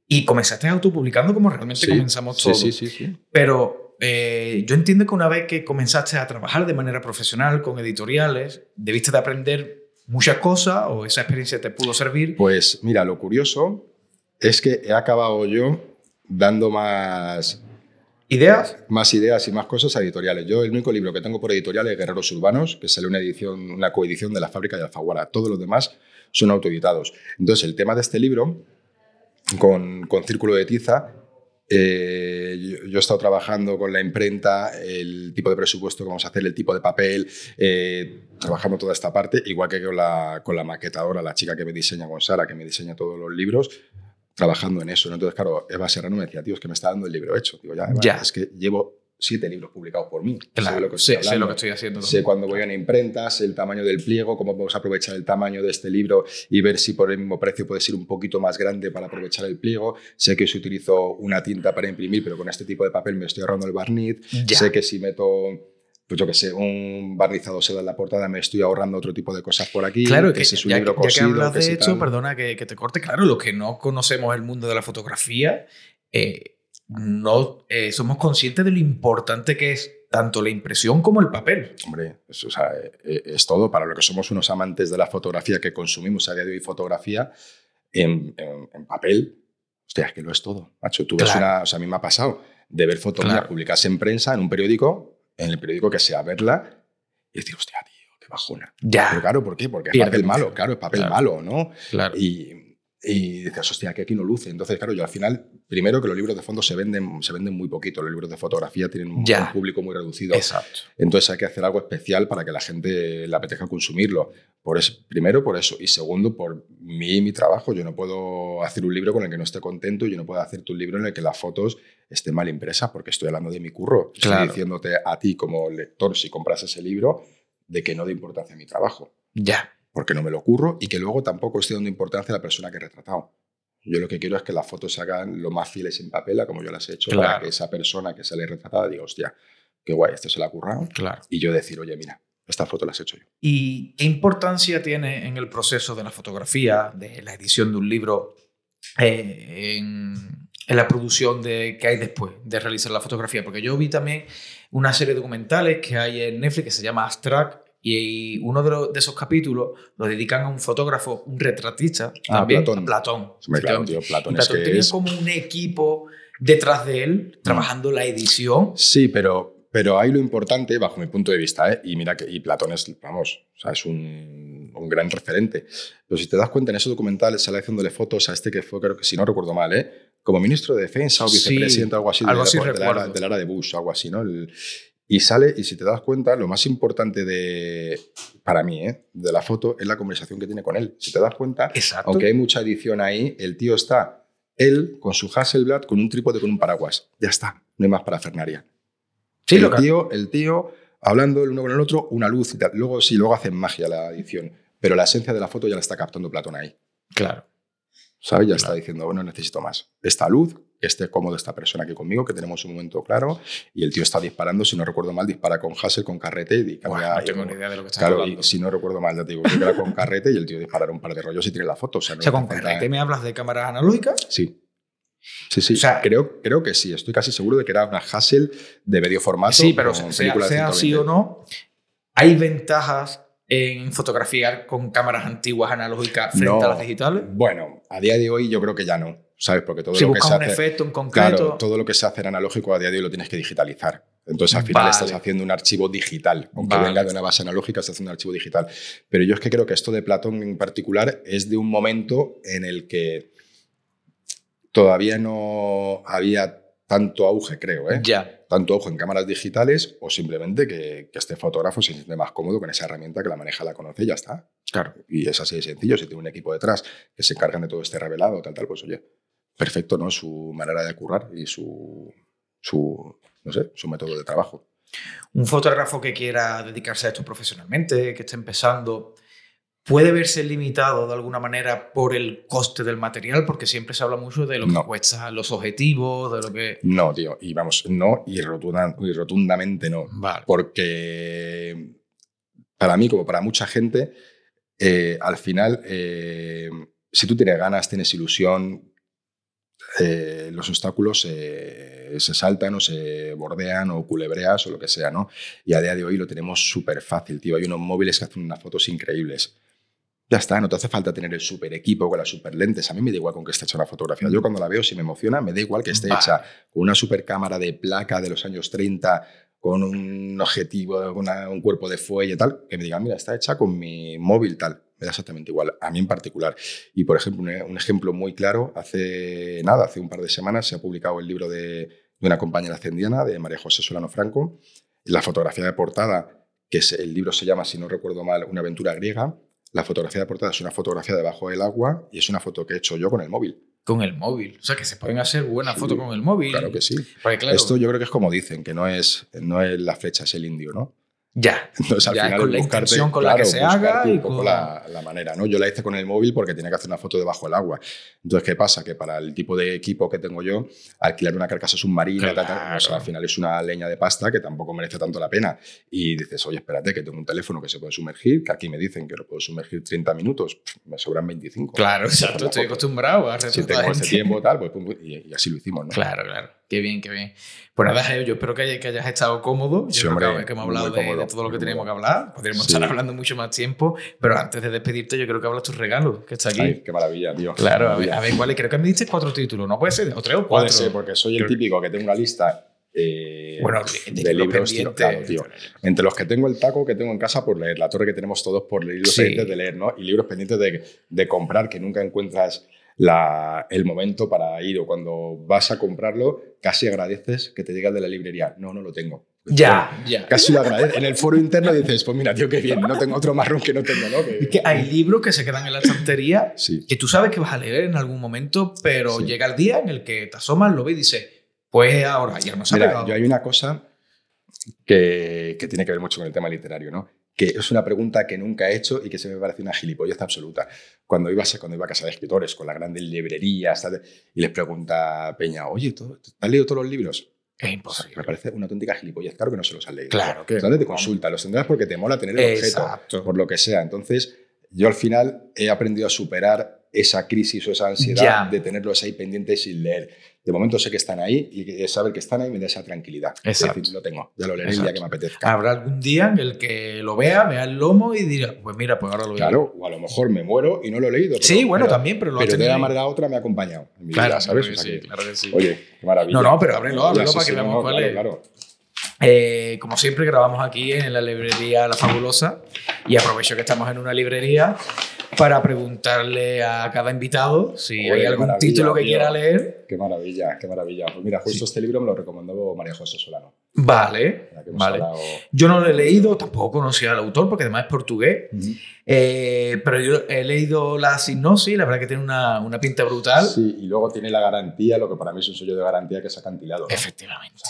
y comenzaste autopublicando como realmente Sí, comenzamos sí, todos. Sí, sí, sí. Pero eh, yo entiendo que una vez que comenzaste a trabajar de manera profesional con editoriales, debiste de aprender muchas cosas o esa experiencia te pudo servir. Pues mira, lo curioso es que he acabado yo dando más, ¿Ideas? más ideas y más cosas editoriales. Yo el único libro que tengo por editorial es Guerreros Urbanos, que sale una edición, una coedición de la fábrica de Alfaguara. Todos los demás son autoeditados. Entonces, el tema de este libro, con, con Círculo de Tiza, eh, yo, he estado trabajando con la imprenta, el tipo de presupuesto que vamos a hacer, el tipo de papel, eh, trabajando toda esta parte, igual que con la, con la maquetadora, la chica que me diseña con Sara, que me diseña todos los libros, trabajando en eso. ¿no? Entonces, claro, Eva Serrano me decía, tío, es que me está dando el libro hecho. Digo, ya, Eva, Ya. es que llevo siete libros publicados por mí. Claro, sé lo que sé, estoy sé lo que estoy haciendo. Sé cuando voy a una imprenta, sé el tamaño del pliego, cómo podemos aprovechar el tamaño de este libro y ver si por el mismo precio puede ser un poquito más grande para aprovechar el pliego. Sé que si utilizo una tinta para imprimir, pero con este tipo de papel me estoy ahorrando el barniz. Ya. Sé que si meto, pues yo que sé, un barnizado seda en la portada, me estoy ahorrando otro tipo de cosas por aquí. Claro, que, si es un ya, libro ya que hablas que de hecho, tal. perdona que, que te corte, claro, los que no conocemos el mundo de la fotografía, eh, no eh, somos conscientes de lo importante que es tanto la impresión como el papel. Hombre, es, o sea, eh, es todo para lo que somos unos amantes de la fotografía que consumimos a día de hoy fotografía en, en- en papel. Hostia, es que lo es todo, macho. Tú ves Claro. una, o sea, a mí me ha pasado de ver fotos mías Claro. publicadas en prensa, en un periódico, en el periódico que sea, verla y decir, hostia, tío, qué bajona. Pero Ya, claro, ¿por qué? Porque es Pierde papel malo, claro, es papel Claro. malo, ¿no? claro. Y, y dices, hostia, que aquí no luce. Entonces, claro, yo al final, primero que los libros de fondo se venden, se venden muy poquito. Los libros de fotografía tienen un, Ya. un público muy reducido. Exacto. Entonces hay que hacer algo especial para que la gente le apetezca consumirlo. Por eso, primero por eso y segundo por mí y mi trabajo. Yo no puedo hacer un libro con el que no esté contento, yo no puedo hacerte un libro en el que las fotos estén mal impresas porque estoy hablando de mi curro. Claro. Estoy diciéndote a ti como lector, si compras ese libro, de que no de importancia a mi trabajo, Ya. porque no me lo curro y que luego tampoco estoy dando importancia a la persona que he retratado. Yo lo que quiero es que las fotos se hagan lo más fieles en papel a como yo las he hecho, para que esa persona que sale retratada diga, hostia, qué guay, esto se la ha currado Claro. y yo decir, oye, mira, esta foto la has hecho yo. ¿Y qué importancia tiene en el proceso de la fotografía, de la edición de un libro, eh, en, en la producción de, que hay después de realizar la fotografía? Porque yo vi también una serie de documentales que hay en Netflix que se llama Abstract y uno de, los- de esos capítulos lo dedican a un fotógrafo, un retratista, Ah, también, Platón. a Platón. Claro, tío, Y Platón es Platón que tenía es- como un equipo detrás de él trabajando la edición. Sí, pero, pero ahí lo importante, bajo mi punto de vista, ¿eh? y mira que y Platón es, vamos, o sea, es un, un gran referente. Pero si te das cuenta, en ese documental sale haciéndole fotos a este que fue, creo que si no recuerdo mal, ¿eh? Como ministro de Defensa o Sí, vicepresidente o algo así, algo de, así la, de, la de la era de Bush algo así, ¿no? El- y sale, y si te das cuenta, lo más importante de, para mí, ¿eh? de la foto es la conversación que tiene con él. Si te das cuenta, Exacto. aunque hay mucha edición ahí, el tío está, él con su Hasselblad, con un trípode, con un paraguas. Ya está, no hay más para Fernaria. Sí, el, lo que- tío, el tío hablando el uno con el otro, una luz y tal. Luego sí, luego hacen magia la edición, pero la esencia de la foto ya la está captando Platón ahí. Claro. ¿Sabes? Ya está diciendo, bueno, necesito más. Esta luz, que esté cómodo esta persona aquí conmigo, que tenemos un momento claro, y el tío está disparando, si no recuerdo mal, dispara con Hassel, con carrete y cambia, no tengo ni idea de lo que estás claro, hablando. Y si no recuerdo mal, ya te digo, que era con carrete y el tío dispara un par de rollos y tiene la foto. O sea, no o sea con carrete me hablas de cámaras analógicas. Sí. Sí, sí, o sea, creo, creo que sí, estoy casi seguro de que era una Hassel de medio formato. Sí, pero sea, sea así o no, hay ventajas en fotografiar con cámaras antiguas analógicas frente a las digitales? Bueno, a día de hoy yo creo que ya no, ¿sabes? Porque todo si lo que se un hace, efecto en concreto. Claro, todo lo que se hace en analógico a día de hoy lo tienes que digitalizar. Entonces al final Vale. estás haciendo un archivo digital, aunque Vale. venga de una base analógica, estás haciendo un archivo digital. Pero yo es que creo que esto de Platón en particular es de un momento en el que todavía no había tanto auge, creo, ¿eh? Ya. tanto ojo en cámaras digitales o simplemente que, que este fotógrafo se siente más cómodo con esa herramienta que la maneja, la conoce y ya está. Claro. Y es así de sencillo. Si tiene un equipo detrás que se encargan de todo este revelado, tal, tal, pues oye, perfecto, ¿no? Su manera de currar y su, su no sé, su método de trabajo. Un fotógrafo que quiera dedicarse a esto profesionalmente, que esté empezando, ¿puede verse limitado de alguna manera por el coste del material? Porque siempre se habla mucho de lo que No. cuesta los objetivos, de lo que... No, tío, y vamos, no, y, rotunda- y rotundamente no. Vale. Porque para mí, como para mucha gente, eh, al final, eh, si tú tienes ganas, tienes ilusión, eh, los obstáculos se saltan o se bordean o culebreas o lo que sea, ¿no? Y a día de hoy lo tenemos súper fácil, tío. Hay unos móviles que hacen unas fotos increíbles. Ya está, no te hace falta tener el super equipo con las super lentes. A mí me da igual con que esté hecha una fotografía. Yo cuando la veo, si me emociona, me da igual que esté hecha con una super cámara de placa de los años 30, con un objetivo, una- un cuerpo de fuelle y tal, que me digan, mira, está hecha con mi móvil tal. Me da exactamente igual, a mí en particular. Y por ejemplo, un, un ejemplo muy claro, hace nada, hace un par de semanas se ha publicado el libro de, de una compañera ascendiana, de María José Solano Franco. La fotografía de portada, que es, el libro se llama, si no recuerdo mal, Una aventura griega. La fotografía de portada es una fotografía debajo del agua y es una foto que he hecho yo con el móvil. Con el móvil. O sea, que se pueden hacer buenas Sí, fotos con el móvil. Claro que sí. Porque claro, Esto yo creo que es como dicen, que no es, no es la flecha, es el indio, ¿no? Ya. Entonces, al Ya, final con la buscarte, intención con la que se haga un y poco con- la, la manera, ¿no? Yo la hice con el móvil porque tenía que hacer una foto debajo del agua. Entonces, ¿qué pasa? Que para el tipo de equipo que tengo yo, alquilar una carcasa submarina, tal, tal, pues, Claro. al final es una leña de pasta que tampoco merece tanto la pena. Y dices, oye, espérate, que tengo un teléfono que se puede sumergir, que aquí me dicen que lo puedo sumergir 30 minutos, pff, me sobran 25. Claro, Hacer exacto. Estoy acostumbrado a Si tengo ese tiempo, tal, pues pum, pum, y, y así lo hicimos, ¿no? Claro, claro. Qué bien, qué bien. Pues nada, yo espero que, haya- que hayas estado cómodo. Yo Sí, creo hombre, que, hemos hablado de, todo lo que teníamos que hablar. Podríamos Sí. estar hablando mucho más tiempo, pero antes de despedirte, yo creo que hablas tus regalos, que está aquí. Ay, qué maravilla, tío. claro, a ver, Maravilla. a ver cuáles. Creo que me diste cuatro títulos, ¿no puede ser? O tres o cuatro. Puede ser, porque soy el típico que tengo una lista eh, Bueno, de, de, libros, tío, pendientes. claro, tío. Entre los que tengo el taco que tengo en casa por leer, la torre que tenemos todos por leer, libros Sí. pendientes de leer, ¿no? Y libros pendientes de, de comprar que nunca encuentras la- el momento para ir o cuando vas a comprarlo, casi agradeces que te diga el de la librería. No, no lo tengo. Ya, ya. Casi lo agradeces. En el foro interno dices, pues mira, tío, qué bien, no tengo otro marrón que no tengo, ¿no? Que- Es que hay libros que se quedan en la estantería Sí. que tú sabes que vas a leer en algún momento, pero Sí. llega el día en el que te asomas, lo ves y dices, pues ahora ya no se ha Mira, pegado. yo hay una cosa que, que tiene que ver mucho con el tema literario, ¿no? Que es una pregunta que nunca he hecho y que se me parece una gilipollez absoluta. Cuando iba, a- cuando iba a casa de escritores, con las grandes librerías, y les pregunta Peña, oye, ¿tú- ¿te has leído todos los libros? Es O sea, imposible. me parece una auténtica gilipollez. Claro que no se los has leído. Claro que ¿Dónde te no. consulta? Los tendrás porque te mola tener el objeto, Exacto. por lo que sea. Entonces, yo al final he aprendido a superar esa crisis o esa ansiedad Ya. de tenerlos ahí pendientes sin leer. De momento sé que están ahí y saber que están ahí me da esa tranquilidad. Exacto. Es decir, lo tengo, ya lo leeré el día que me apetezca. Habrá algún día en el que lo vea, vea el lomo y dirá, pues mira, pues ahora lo leer. Claro, o a lo mejor me muero y no lo he leído. pero- Sí, bueno, pero- también, pero lo Pero de ahí. manera otra me ha acompañado en mi Claro, vida, ¿sabes? claro que O sea sí, que, claro que sí. Oye, qué maravilla. No, no, pero ábrelo, ábrelo sí, para sí, que veamos no, cuál claro, es. claro. Eh, como siempre, grabamos aquí en la librería La Fabulosa y aprovecho que estamos en una librería para preguntarle a cada invitado si hay algún título que tío. quiera leer. Qué maravilla, qué maravilla. Pues mira, justo este libro me lo recomendó María José Solano. Vale, vale. hablado- Yo no lo he leído, tampoco conocía al autor porque además es portugués, eh, pero yo he leído la sinopsis, la verdad que tiene una, una pinta brutal. Sí, y luego tiene la garantía, lo que para mí es un sello de garantía, que es acantilado. ¿no? Efectivamente.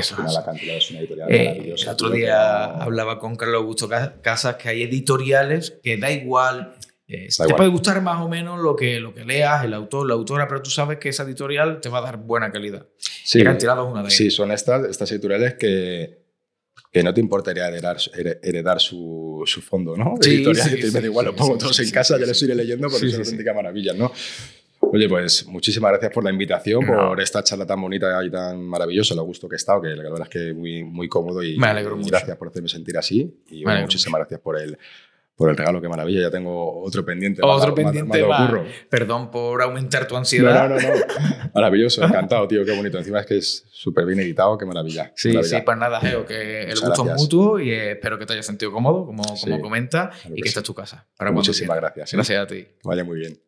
Final es. Acantilado es una editorial Eh, maravillosa. el otro que día no- hablaba con Carlos Augusto Ca- Casas que hay editoriales que da igual Eh, Da te igual. puede gustar más o menos lo que, lo que leas, el autor, la autora, pero tú sabes que esa editorial te va a dar buena calidad. Sí, Y Acantilado es una de ellas. sí, son estas, estas editoriales que, que no te importaría heredar, here- heredar su, su fondo, ¿no? Sí, editorial, sí, y te sí, da igual, lo pongo todos en casa, ya sí. iré leyendo porque sí, sí. auténticas maravillas, ¿no? Oye, pues muchísimas gracias por la invitación, No. por esta charla tan bonita y tan maravillosa, lo gusto que he estado, que la verdad es que muy, muy cómodo y, Me alegro y mucho. gracias por hacerme sentir así y bueno, muchísimas gracias por el, por el regalo, qué maravilla, ya tengo otro pendiente. Otro pendiente más. curro. Perdón por aumentar tu ansiedad. no, no, no. Maravilloso, encantado, tío, qué bonito. Encima es que es súper bien editado, qué maravilla. Sí, maravilla. sí, pues nada, Geo, que el Muchas gusto es mutuo y espero que te hayas sentido cómodo, como, como Sí, comenta, claro y que que esta sí. es tu casa. Para cuando Muchísimas gracias. ¿eh? Gracias a ti. Vaya muy bien.